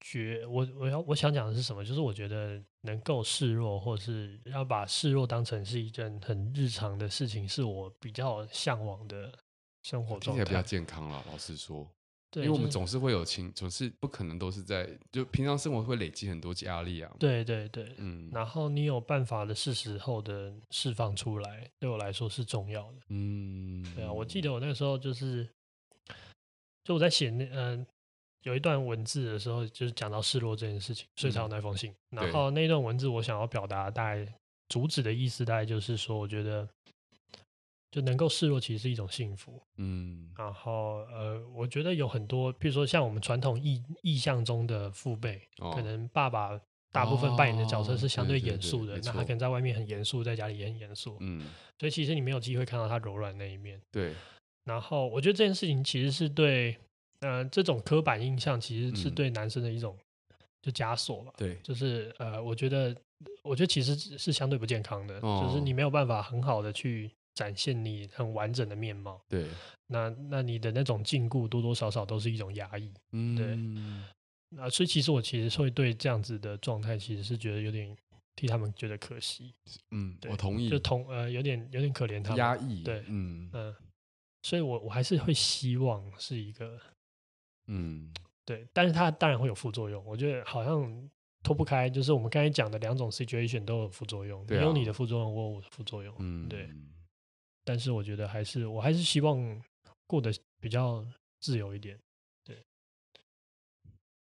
觉我我要我想讲的是什么？就是我觉得能够示弱，或是要把示弱当成是一件很日常的事情，是我比较向往的生活状态，比较健康了。老实说，对，因为我们总是会有情，总是不可能都是在就平常生活会累积很多压力啊。对对对，嗯，然后你有办法的是时候的释放出来，对我来说是重要的。嗯，对啊，我记得我那个时候就是，就我在写那嗯。呃有一段文字的时候，就是讲到失落这件事情，所以才有那封信。嗯、然后那段文字，我想要表达大概主旨的意思，大概就是说，我觉得就能够示弱，其实是一种幸福。嗯，然后呃，我觉得有很多，比如说像我们传统意意象中的父辈，哦、可能爸爸大部分扮演的角色是相对严肃的，那他可能在外面很严肃，在家里也很严肃。嗯，所以其实你没有机会看到他柔软那一面。对。然后我觉得这件事情其实是对。呃，这种刻板印象其实是对男生的一种就枷锁吧。对，就是呃，我觉得，我觉得其实是相对不健康的，哦、就是你没有办法很好的去展现你很完整的面貌。对，那那你的那种禁锢多多少少都是一种压抑。嗯，对。那所以其实我其实会对这样子的状态，其实是觉得有点替他们觉得可惜。嗯，对我同意。就同呃，有点有点可怜他们。压抑。对，嗯嗯、呃。所以我我还是会希望是一个。嗯，对，但是它当然会有副作用。我觉得好像脱不开，就是我们刚才讲的两种 situation 都有副作用，你有你的副作用，我有我的副作用。嗯，对。但是我觉得还是，我还是希望过得比较自由一点。对。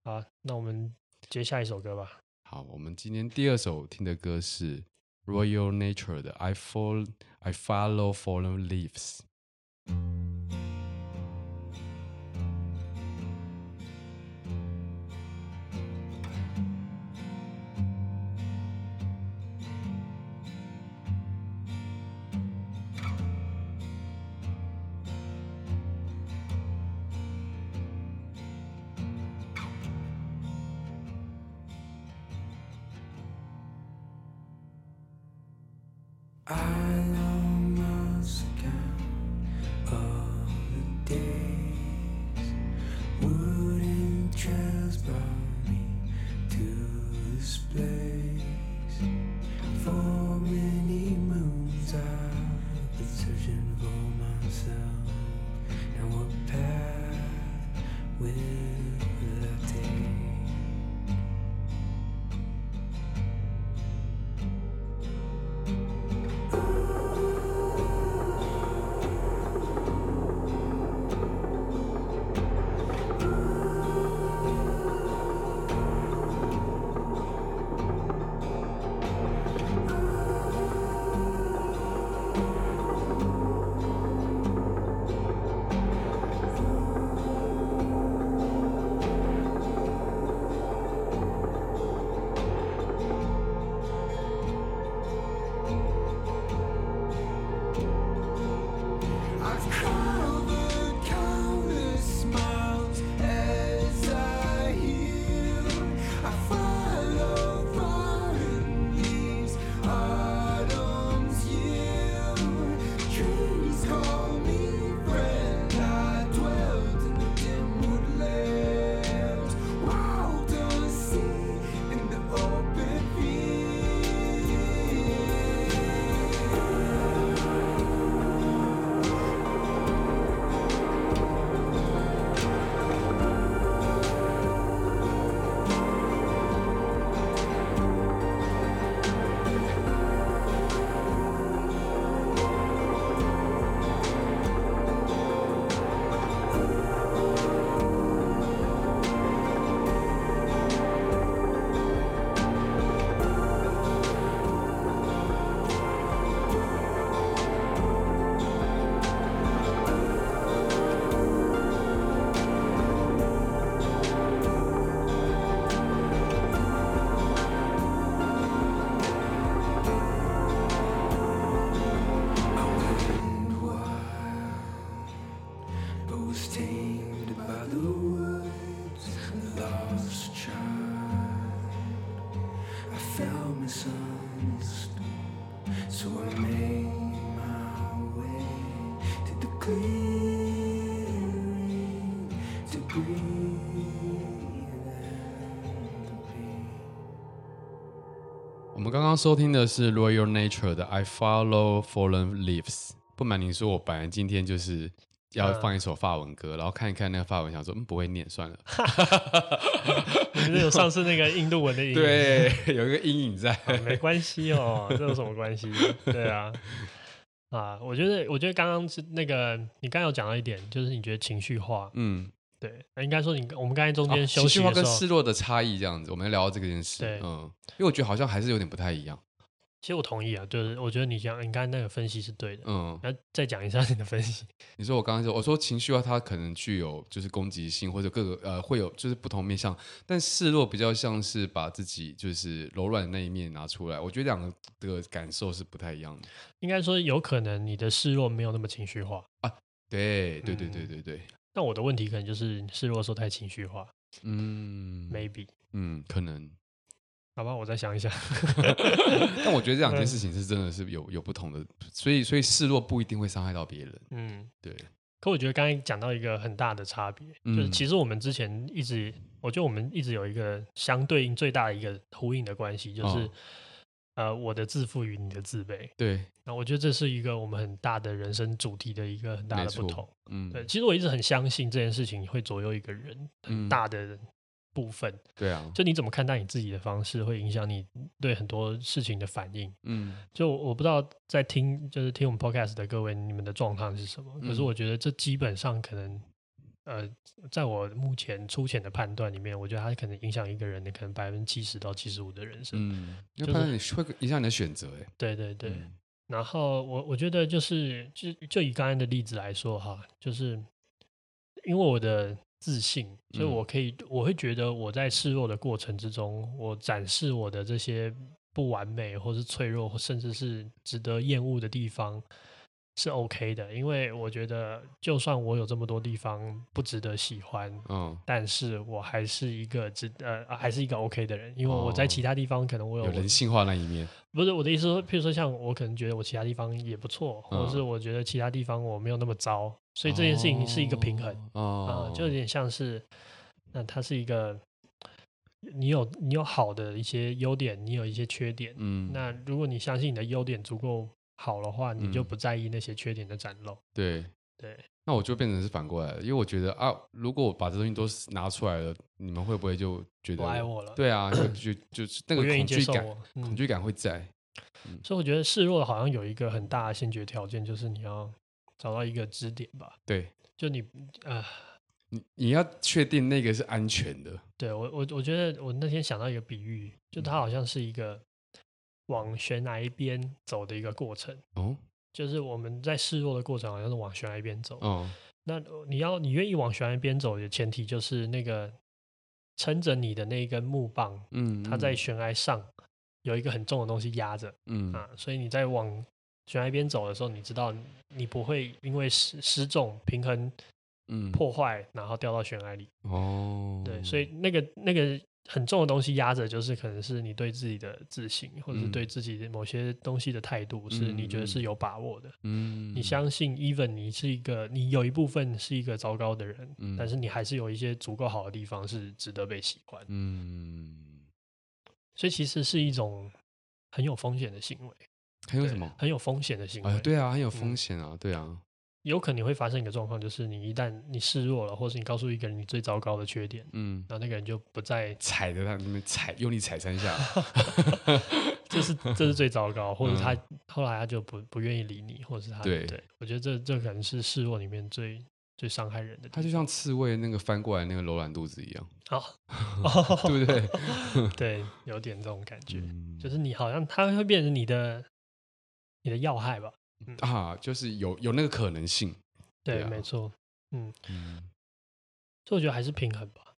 好，那我们接下一首歌吧。好，我们今天第二首听的歌是 Royal Nature 的 I Fall I Follow Fallen Leaves。刚刚收听的是 Royal Nature 的 I Follow Fallen Leaves。不瞒您说，我本来今天就是要放一首法文歌，嗯、然后看一看那个法文，想说嗯不会念算了。有上次那个印度文的影？对，有一个阴影在。哦、没关系哦，这有什么关系？对啊，啊，我觉得，我觉得刚刚是那个你刚刚有讲到一点，就是你觉得情绪化，嗯。对，应该说你我们刚才中间休息的时候，跟示弱的差异这样子，我们聊到这个件事。对，嗯，因为我觉得好像还是有点不太一样。其实我同意啊，就是我觉得你讲你刚才那个分析是对的。嗯，那再讲一下你的分析。你说我刚刚说，我说情绪化它可能具有就是攻击性或者各个呃会有就是不同面向，但示弱比较像是把自己就是柔软的那一面拿出来。我觉得两个的感受是不太一样的。应该说有可能你的示弱没有那么情绪化啊。对对对对对对。嗯那我的问题可能就是示弱说太情绪化，嗯，maybe，嗯，可能，好吧，我再想一想。但我觉得这两件事情是真的是有有不同的，所以所以示弱不一定会伤害到别人，嗯，对。可我觉得刚才讲到一个很大的差别，就是其实我们之前一直，我觉得我们一直有一个相对应最大的一个呼应的关系，就是。呃，我的自负与你的自卑，对，那我觉得这是一个我们很大的人生主题的一个很大的不同，嗯，对，其实我一直很相信这件事情会左右一个人很大的部分，嗯、对啊，就你怎么看待你自己的方式，会影响你对很多事情的反应，嗯，就我不知道在听就是听我们 podcast 的各位，你们的状况是什么，可是我觉得这基本上可能。呃，在我目前粗浅的判断里面，我觉得它可能影响一个人的可能百分之七十到七十五的人生。嗯，就是会影响你的选择。哎，对对对。嗯、然后我我觉得就是就就以刚才的例子来说哈，就是因为我的自信，所以我可以、嗯、我会觉得我在示弱的过程之中，我展示我的这些不完美或是脆弱，甚至是值得厌恶的地方。是 OK 的，因为我觉得，就算我有这么多地方不值得喜欢，嗯，但是我还是一个值呃，还是一个 OK 的人，因为我在其他地方可能我有，有人性化那一面。不是我的意思说，譬如说像我可能觉得我其他地方也不错，或者是我觉得其他地方我没有那么糟，所以这件事情是一个平衡，啊、嗯，就有点像是，那它是一个，你有你有好的一些优点，你有一些缺点，嗯，那如果你相信你的优点足够。好的话，你就不在意那些缺点的展露。嗯、对对，那我就变成是反过来了，因为我觉得啊，如果我把这东西都拿出来了，你们会不会就觉得不爱我了？对啊，就就就是那个恐惧感，嗯、恐惧感会在。嗯、所以我觉得示弱好像有一个很大的先决条件，就是你要找到一个支点吧。对，就你啊，你你要确定那个是安全的。对我我我觉得我那天想到一个比喻，就它好像是一个。往悬崖边走的一个过程，哦，就是我们在示弱的过程，好像是往悬崖边走。哦，那你要你愿意往悬崖边走的前提，就是那个撑着你的那一根木棒，嗯，嗯，它在悬崖上有一个很重的东西压着，嗯啊，所以你在往悬崖边走的时候，你知道你不会因为失失重平衡，嗯，破坏，然后掉到悬崖里。哦，对，所以那个那个。很重的东西压着，就是可能是你对自己的自信，或者是对自己的某些东西的态度，是你觉得是有把握的。嗯，你相信，even 你是一个，你有一部分是一个糟糕的人，嗯，但是你还是有一些足够好的地方是值得被喜欢。嗯，所以其实是一种很有风险的行为。很有什么？很有风险的行为。哎，对啊，很有风险啊，对啊。有可能会发生一个状况，就是你一旦你示弱了，或是你告诉一个人你最糟糕的缺点，嗯，然后那个人就不再踩着他那边踩，用力踩三下，这是这是最糟糕，或者他、嗯、后来他就不不愿意理你，或者是他对，对我觉得这这可能是示弱里面最最伤害人的。他就像刺猬那个翻过来那个柔软肚子一样，哦，对不对？对，有点这种感觉，嗯、就是你好像他会变成你的你的要害吧。嗯、啊，就是有有那个可能性，对，对啊、没错，嗯。嗯，所以我觉得还是平衡吧，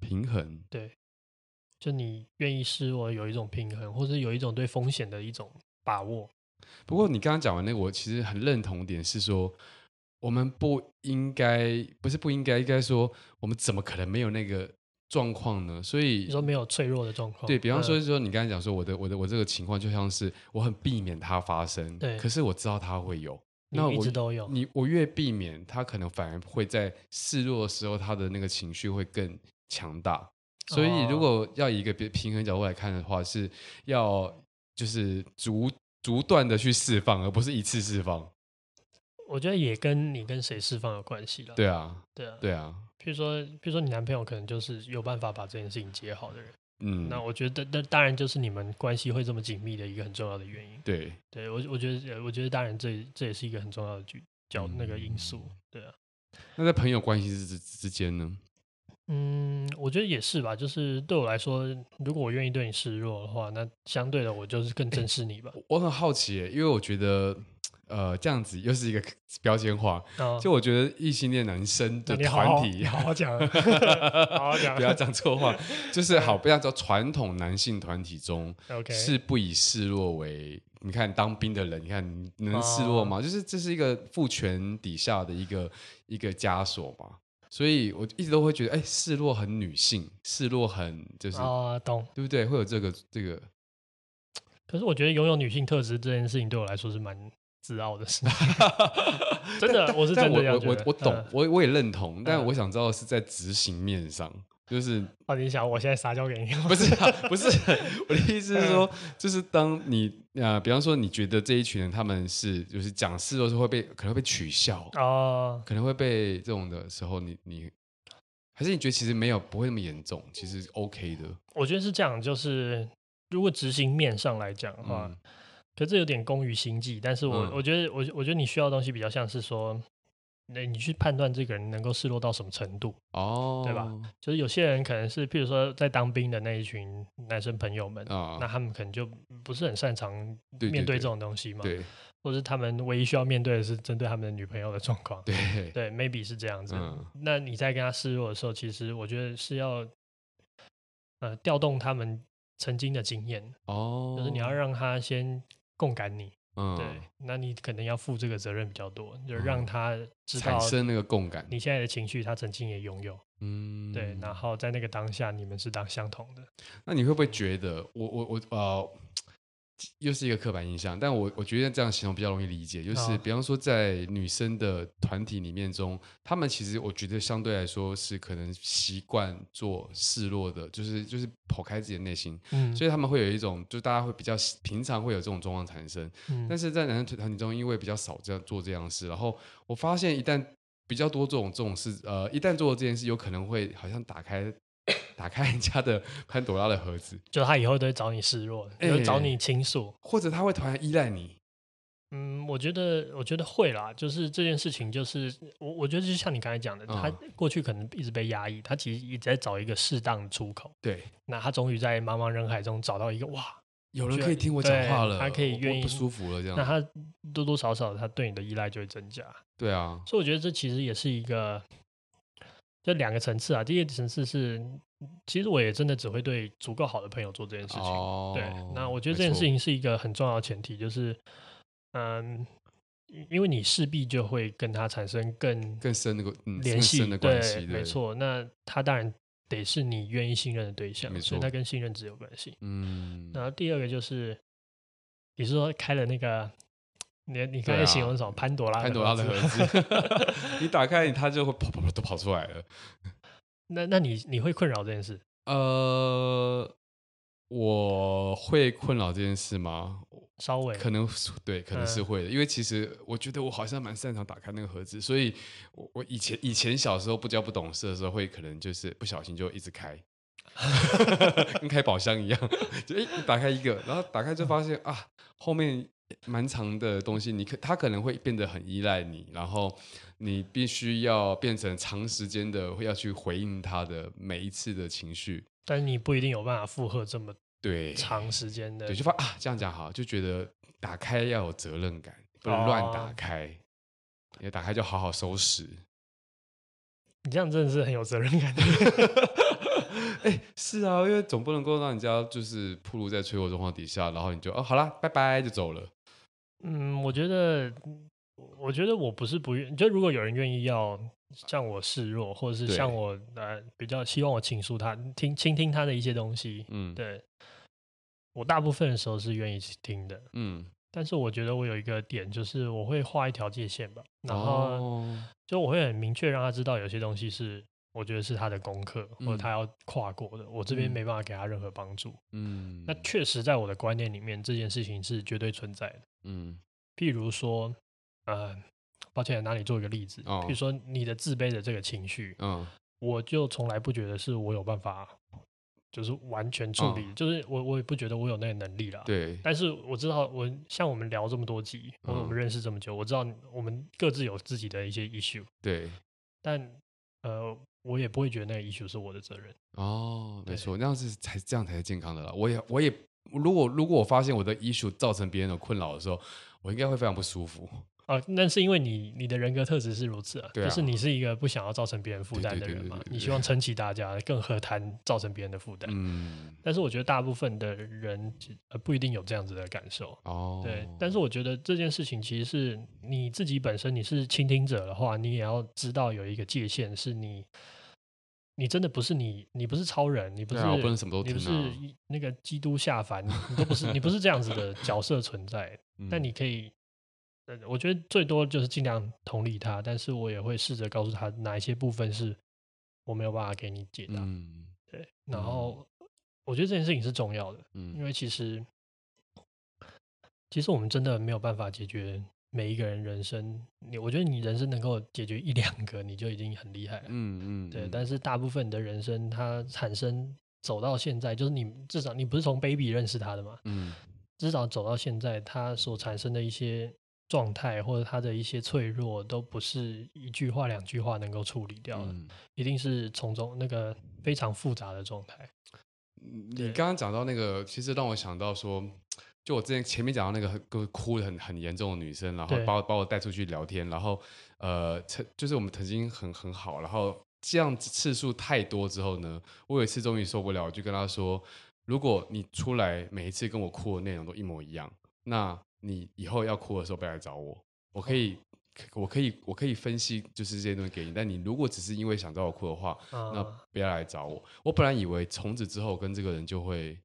平衡，对，就你愿意示弱，有一种平衡，或者有一种对风险的一种把握。不过你刚刚讲完那个，我其实很认同点是说，我们不应该，不是不应该，应该说，我们怎么可能没有那个。状况呢？所以你说没有脆弱的状况，对，比方说，说你刚才讲说我的我的我这个情况就像是我很避免它发生，对，可是我知道它会有，那我一直都有。你我越避免它，可能反而会在示弱的时候，他的那个情绪会更强大。所以如果要以一个别平衡角度来看的话，是要就是逐逐段的去释放，而不是一次释放。我觉得也跟你跟谁释放有关系了。对啊，对啊，对啊。譬如说，譬如说，你男朋友可能就是有办法把这件事情解好的人。嗯，那我觉得，那当然就是你们关系会这么紧密的一个很重要的原因。对，对我我觉得，我觉得当然这这也是一个很重要的角那个因素。对啊。那在朋友关系之之间呢？嗯，我觉得也是吧。就是对我来说，如果我愿意对你示弱的话，那相对的，我就是更珍视你吧。我很好奇，因为我觉得。呃，这样子又是一个 标签化。哦、就我觉得异性恋男生的团体，好好讲，好好讲，不要讲错话。就是好，不要说传统男性团体中，Okay. 是不以示弱为。你看当兵的人，你看能示弱吗？哦、就是这是一个父权底下的一个一个枷锁嘛。所以我一直都会觉得，哎，示弱很女性，示弱很就是，哦，懂，对不对？会有这个这个。可是我觉得拥有女性特质这件事情对我来说是蛮。自傲的事，真的，我是真的我我我懂，我我也认同，但我想知道是在执行面上，就是哦，你想我现在撒娇给你？不是不是，我的意思是说，就是当你啊，比方说你觉得这一群人他们是就是讲事都是会被可能会被取笑哦，可能会被这种的时候，你你还是你觉得其实没有不会那么严重，其实 OK 的。我觉得是这样，就是如果执行面上来讲的话。可是这有点功于心计，但是我、嗯、我觉得我我觉得你需要的东西比较像是说，那你去判断这个人能够示弱到什么程度哦，对吧？就是有些人可能是，譬如说在当兵的那一群男生朋友们，哦、那他们可能就不是很擅长面对这种东西嘛，对，对，对，或者是他们唯一需要面对的是针对他们的女朋友的状况，对对，maybe 是这样子。嗯、那你在跟他示弱的时候，其实我觉得是要呃调动他们曾经的经验哦，就是你要让他先。共感你，嗯，对，那你可能要负这个责任比较多，就让。他知道产生那个共感，你现在的情绪他曾经也拥有，嗯，对，然后在那个当下你们是当相同的，那你会不会觉得我我我呃？又是一个刻板印象，但我我觉得这样形容比较容易理解，就是比方说在女生的团体里面中，她们其实我觉得相对来说是可能习惯做示弱的，就是就是剖开自己的内心，嗯，所以他们会有一种，就大家会比较平常会有这种状况产生，嗯，但是在男生团体中，因为比较少这样做这样的事，然后我发现一旦比较多这种这种事，呃，一旦做了这件事，有可能会好像打开。打开人家的 潘朵拉的盒子，就他以后都会找你示弱，就找你倾诉，或者他会突然依赖你。嗯，我觉得，我觉得会啦。就是这件事情，就是我，我觉得就像你刚才讲的，他过去可能一直被压抑，他其实一直在找一个适当的出口。对，那他终于在茫茫人海中找到一个，哇，有人可以听我讲话了，他可以愿意不舒服了这样。那他多多少少他对你的依赖就会增加。对啊，所以我觉得这其实也是一个，这两个层次啊。第一个层次是。其实我也真的只会对足够好的朋友做这件事情。哦、对，那我觉得这件事情是一个很重要的前提，就是，嗯，因为你势必就会跟他产生更更深的联系、嗯、的关系。对，没错。那他当然得是你愿意信任的对象，所以他跟信任值有关系。嗯。然后第二个就是，你是说开了那个，你你刚才形容什么？潘朵拉潘朵拉的盒子，你打开，它就会跑跑跑都跑出来了。那那你你会困扰这件事？呃，我会困扰这件事吗？稍微可能对，可能是会的，嗯、因为其实我觉得我好像蛮擅长打开那个盒子，所以我我以前以前小时候不教不懂事的时候，会可能就是不小心就一直开，跟开宝箱一样，就诶，打开一个，然后打开就发现、嗯、啊，后面。蛮长的东西，你可他可能会变得很依赖你，然后你必须要变成长时间的会要去回应他的每一次的情绪，但是你不一定有办法负荷这么对长时间的，对，就发啊这样讲好，就觉得打开要有责任感，不能乱打开，你、哦、打开就好好收拾。你这样真的是很有责任感。哎、欸，是啊，因为总不能够让人家就是暴露在脆弱状况底下，然后你就哦好啦，拜拜就走了。嗯，我觉得，我觉得我不是不愿，就如果有人愿意要向我示弱，或者是向我呃比较希望我倾诉他听倾听他的一些东西，嗯，对，我大部分的时候是愿意听的，嗯，但是我觉得我有一个点，就是我会画一条界限吧，然后就我会很明确让他知道有些东西是我觉得是他的功课，或者他要跨过的，我这边没办法给他任何帮助。嗯，那确实在我的观念里面，这件事情是绝对存在的。嗯，譬如说，呃，抱歉，拿你做一个例子，譬如说你的自卑的这个情绪，嗯，我就从来不觉得是我有办法，就是完全处理，就是我我也不觉得我有那个能力啦。对，但是我知道，我像我们聊这么多集，或者我们认识这么久，我知道我们各自有自己的一些 issue。对，但呃。我也不会觉得那个 issue 是我的责任哦，没错，那样是才这样才是健康的啦。我也我也，如果如果我发现我的 issue 造成别人的困扰的时候，我应该会非常不舒服。啊，那是因为你你的人格特质是如此啊，对啊，就是你是一个不想要造成别人负担的人嘛，你希望撑起大家，更何谈造成别人的负担？嗯，但是我觉得大部分的人呃不一定有这样子的感受哦。对，但是我觉得这件事情其实是你自己本身你是倾听者的话，你也要知道有一个界限，是你你真的不是你，你不是超人，你不是、啊、不能什么都你不是那个基督下凡，你都不是，你不是这样子的角色存在，嗯、但你可以。我觉得最多就是尽量同理他，但是我也会试着告诉他哪一些部分是我没有办法给你解答。嗯，对。然后我觉得这件事情是重要的，嗯，因为其实其实我们真的没有办法解决每一个人人生。你我觉得你人生能够解决一两个，你就已经很厉害了。嗯嗯，对。但是大部分的人生，它产生走到现在，就是你至少你不是从 baby 认识他的嘛，嗯，至少走到现在，他所产生的一些。状态或者他的一些脆弱，都不是一句话两句话能够处理掉的，嗯、一定是从中那个非常复杂的状态。你刚刚讲到那个，其实让我想到说，就我之前前面讲到那个哭的很很严重的女生，然后把我把我带出去聊天，然后呃，曾就是我们曾经很很好，然后这样次数太多之后呢，我有一次终于受不了，我就跟她说，如果你出来每一次跟我哭的内容都一模一样，那。你以后要哭的时候，不要来找我。我可以，我可以，我可以分析，就是这些东西给你。但你如果只是因为想找我哭的话，那不要来找我。我本来以为从此之后跟这个人就会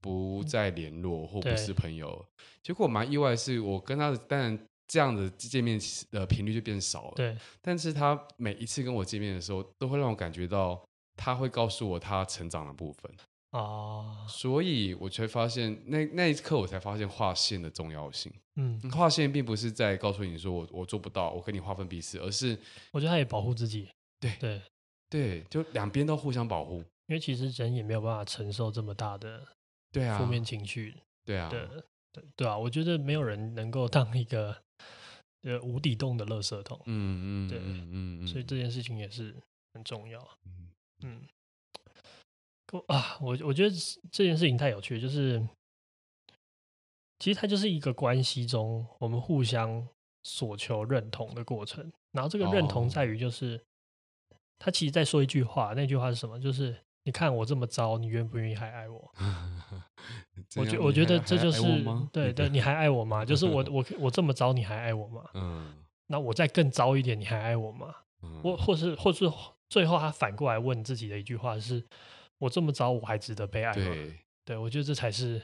不再联络或不是朋友，结果蛮意外，是我跟他的当然这样的见面的频率就变少了。对，但是他每一次跟我见面的时候，都会让我感觉到他会告诉我他成长的部分。哦，所以我才发现，那那一刻我才发现划线的重要性。嗯，划线并不是在告诉你说我我做不到，我跟你划分彼此，而是我觉得他也保护自己。对对对，就两边都互相保护。因为其实人也没有办法承受这么大的对啊负面情绪。对啊，对对对啊，我觉得没有人能够当一个呃无底洞的垃圾桶。嗯嗯，对嗯嗯，所以这件事情也是很重要。嗯嗯。啊，我我觉得这件事情太有趣，就是其实它就是一个关系中我们互相所求认同的过程。然后这个认同在于，就是他其实在说一句话，那句话是什么？就是你看我这么糟，你愿不愿意还爱我？我觉我觉得这就是对对，你还爱我吗？就是我 我我这么糟，你还爱我吗？嗯，那我再更糟一点，你还爱我吗？或或是或是最后他反过来问自己的一句话是。我这么糟，我还值得被爱吗？对，对，我觉得这才是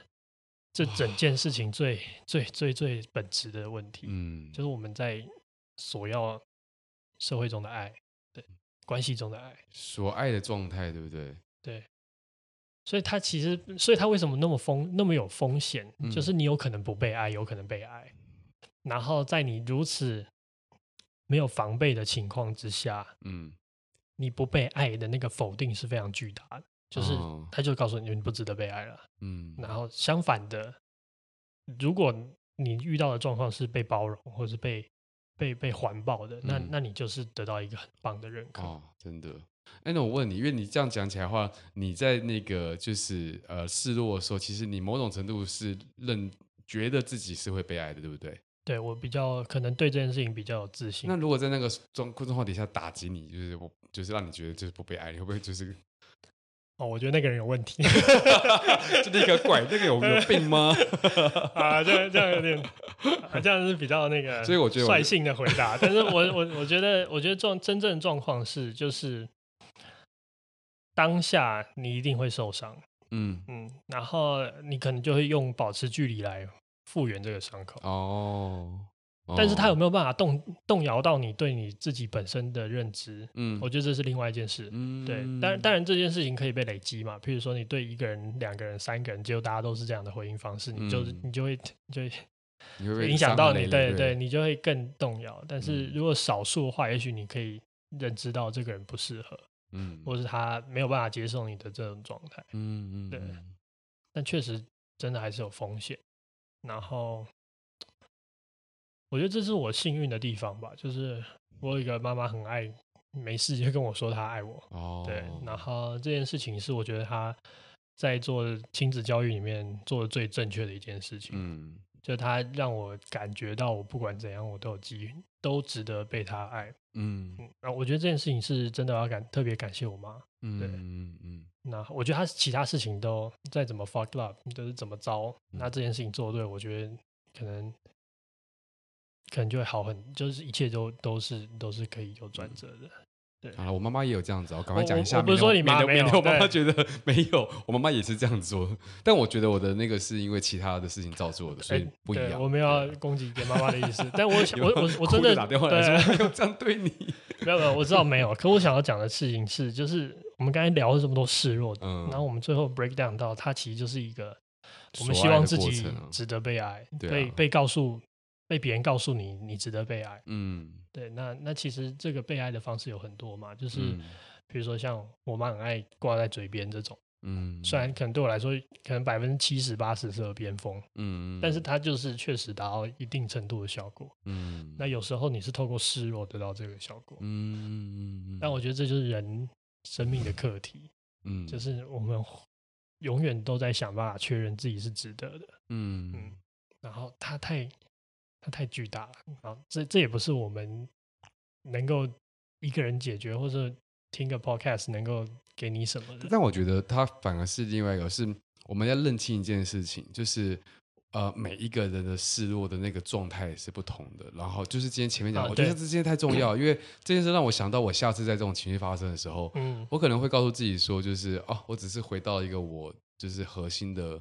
这整件事情最最最最本质的问题。嗯，就是我们在索要社会中的爱，对，关系中的爱，所爱的状态，对不对？对。所以他其实，所以他为什么那么风那么有风险？嗯，就是你有可能不被爱，有可能被爱。然后在你如此没有防备的情况之下，嗯，你不被爱的那个否定是非常巨大的。就是，他就告诉你，你不值得被爱了。嗯，然后相反的，如果你遇到的状况是被包容，或是被被被环抱的，那那你就是得到一个很棒的认可。哦，真的。哎，那我问你，因为你这样讲起来的话，你在那个就是呃示弱的时候，其实你某种程度是认觉得自己是会被爱的，对不对？对，我比较可能对这件事情比较有自信。那如果在那个状状况底下打击你，就是我就是让你觉得就是不被爱，你会不会就是？哦，我觉得那个人有问题，就那个拐，那个有有病吗？啊，这样这样有点，啊，这样是比较那个，所以我觉得率性的回答。但是我我我觉得，我觉得状真正状况是，就是当下你一定会受伤，嗯嗯，然后你可能就会用保持距离来复原这个伤口。哦。但是他有没有办法动动摇到你对你自己本身的认知？嗯，我觉得这是另外一件事。嗯，对，当然当然这件事情可以被累积嘛。譬如说你对一个人、两个人、三个人，结果大家都是这样的回应方式，你就你就会就会影响到你，对对，你就会更动摇。但是如果少数的话，也许你可以认知到这个人不适合，嗯，或是他没有办法接受你的这种状态。嗯嗯，对。但确实真的还是有风险。然后。我觉得这是我幸运的地方吧，就是我有一个妈妈很爱，没事就跟我说她爱我。哦，对，然后这件事情是我觉得她在做亲子教育里面做的最正确的一件事情。嗯，就她让我感觉到我不管怎样，我都有机遇，都值得被她爱。嗯，然后我觉得这件事情是真的要感特别感谢我妈。嗯对嗯嗯。那我觉得她其他事情都再怎么 fuck up，都是怎么着，嗯、那这件事情做对，我觉得可能。可能就会好很，就是一切都都是都是可以有转折的。对啊，我妈妈也有这样子，我赶快讲一下。我不是说你妈没有，我妈妈觉得没有，我妈妈也是这样子做。但我觉得我的那个是因为其他的事情造就的，所以不一样。我没有要攻击给妈妈的意思，但我想 我我我真的打电话来说 没有这样对你，没有没有，我知道没有。可我想要讲的事情是，就是我们刚才聊了这么多示弱，嗯，然后我们最后 break down 到它其实就是一个，我们希望自己值得被爱，被被告诉。被别人告诉你，你值得被爱。嗯，对，那那其实这个被爱的方式有很多嘛，就是、嗯、比如说像我妈很爱挂在嘴边这种，嗯，虽然可能对我来说，可能百分之七十八十是耳边风，嗯，但是它就是确实达到一定程度的效果。嗯，那有时候你是透过示弱得到这个效果。嗯，但我觉得这就是人生命的课题。嗯，就是我们永远都在想办法确认自己是值得的。嗯嗯，然后他太。它太巨大了啊！这这也不是我们能够一个人解决，或者听个 podcast 能够给你什么的。但我觉得它反而是另外一个，是我们要认清一件事情，就是呃，每一个人的示弱的那个状态是不同的。然后就是今天前面讲，啊、我觉得这件事太重要，因为这件事让我想到，我下次在这种情绪发生的时候，嗯，我可能会告诉自己说，就是哦，我只是回到一个我就是核心的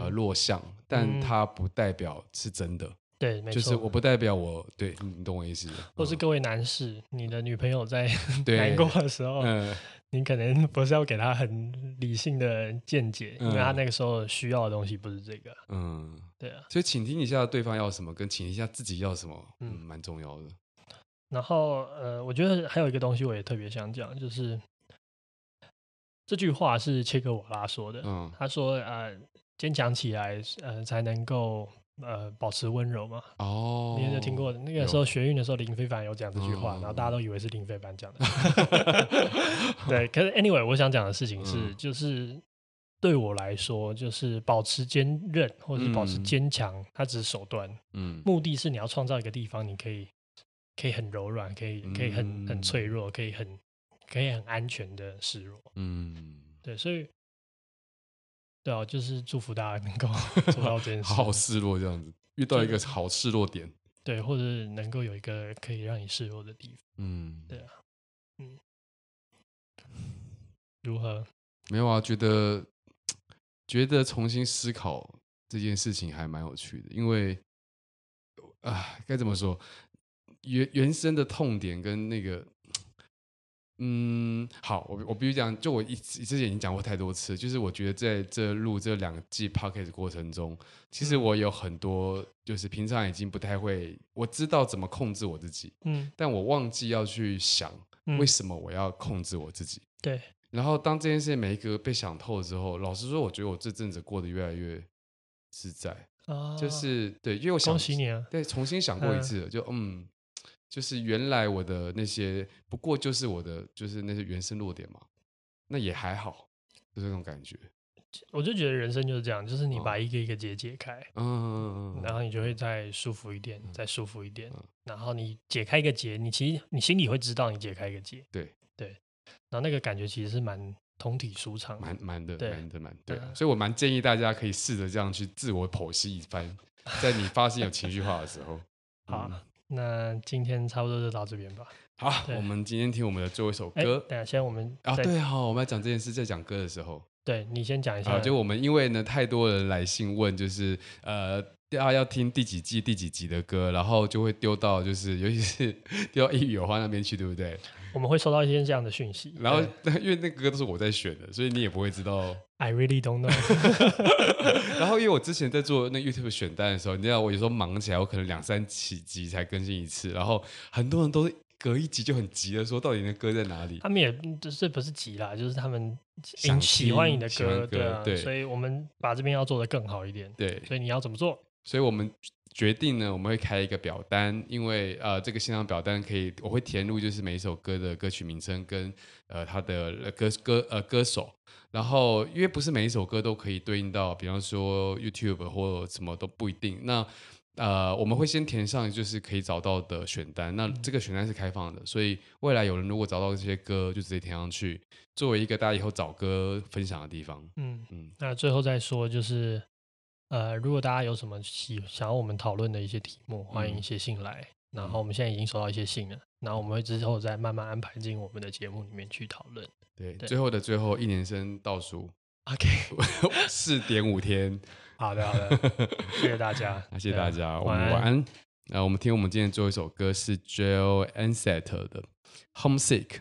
呃弱项，但它不代表是真的。对，没错，就是我不代表我对你懂我意思。或是各位男士，嗯、你的女朋友在 难过的时候，嗯、你可能不是要给她很理性的见解，嗯、因为她那个时候需要的东西不是这个。嗯，对啊。所以倾听一下对方要什么，跟倾听一下自己要什么，嗯，蛮重要的。然后，呃，我觉得还有一个东西，我也特别想讲，就是这句话是切格瓦拉说的。嗯，他说：“呃，坚强起来，呃，才能够。”呃，保持温柔嘛。哦，你有听过那个时候学运的时候，林非凡有讲这句话，然后大家都以为是林非凡讲的。对，可是 anyway，我想讲的事情是，就是对我来说，就是保持坚韧或者是保持坚强，它只是手段。嗯，目的是你要创造一个地方，你可以可以很柔软，可以可以很很脆弱，可以很可以很安全的示弱。嗯，对，所以。对啊，就是祝福大家能够 做到这件事，好好示弱这样子，遇到一个好失落点，对，或者能够有一个可以让你示弱的地方，嗯，对啊，嗯，如何？没有啊，觉得觉得重新思考这件事情还蛮有趣的，因为啊，该怎么说，原原生的痛点跟那个。嗯，好，我我必须讲，就我一之前已经讲过太多次，就是我觉得在这录这两季 podcast 过程中，其实我有很多就是平常已经不太会，我知道怎么控制我自己，嗯，但我忘记要去想为什么我要控制我自己，嗯、对。然后当这件事情每一个被想透之后，老实说，我觉得我这阵子过得越来越自在，啊、就是对，因为我想，恭喜你啊，对，重新想过一次，嗯就嗯。就是原来我的那些不过就是我的就是那些原生弱点嘛，那也还好，就是这种感觉。我就觉得人生就是这样，就是你把一个一个结解开，嗯嗯嗯，然后你就会再舒服一点，嗯、再舒服一点。嗯、然后你解开一个结，你其实你心里会知道你解开一个结，对对。然后那个感觉其实是蛮通体舒畅，蛮蛮的，蛮的蛮对。所以我蛮建议大家可以试着这样去自我剖析一番，在你发现有情绪化的时候，好。那今天差不多就到这边吧。好，我们今天听我们的最后一首歌。等下，先我们啊，对哈，我们要讲这件事，在讲歌的时候，对你先讲一下。就我们因为呢，太多人来信问，就是呃，大家要听第几季第几集的歌，然后就会丢到就是，尤其是 丢到一语有话那边去，对不对？我们会收到一些这样的讯息。然后，因为那个歌都是我在选的，所以你也不会知道。I really don't know。然后，因为我之前在做那 YouTube 选单的时候，你知道我有时候忙起来，我可能两三起集才更新一次，然后很多人都隔一集就很急的说，到底那歌在哪里？他们也就是不是急啦，就是他们喜喜欢你的歌，对啊，对，所以我们把这边要做的更好一点。对，所以你要怎么做？所以我们。决定呢，我们会开一个表单，因为呃，这个线上表单可以，我会填入就是每一首歌的歌曲名称跟呃他的歌歌呃歌手，然后因为不是每一首歌都可以对应到，比方说 YouTube 或什么都不一定。那呃，我们会先填上就是可以找到的选单，那这个选单是开放的，所以未来有人如果找到这些歌，就直接填上去，作为一个大家以后找歌分享的地方。嗯嗯，那最后再说就是。呃，如果大家有什么喜想要我们讨论的一些题目，欢迎写信来。嗯、然后我们现在已经收到一些信了，然后我们会之后再慢慢安排进我们的节目里面去讨论。对，对最后的最后，一年生倒数，OK，四点五天。好的，好的，谢谢大家，谢谢大家，我们晚安。那我们听我们今天最后一首歌是 Joel Ansett 的 Homesick。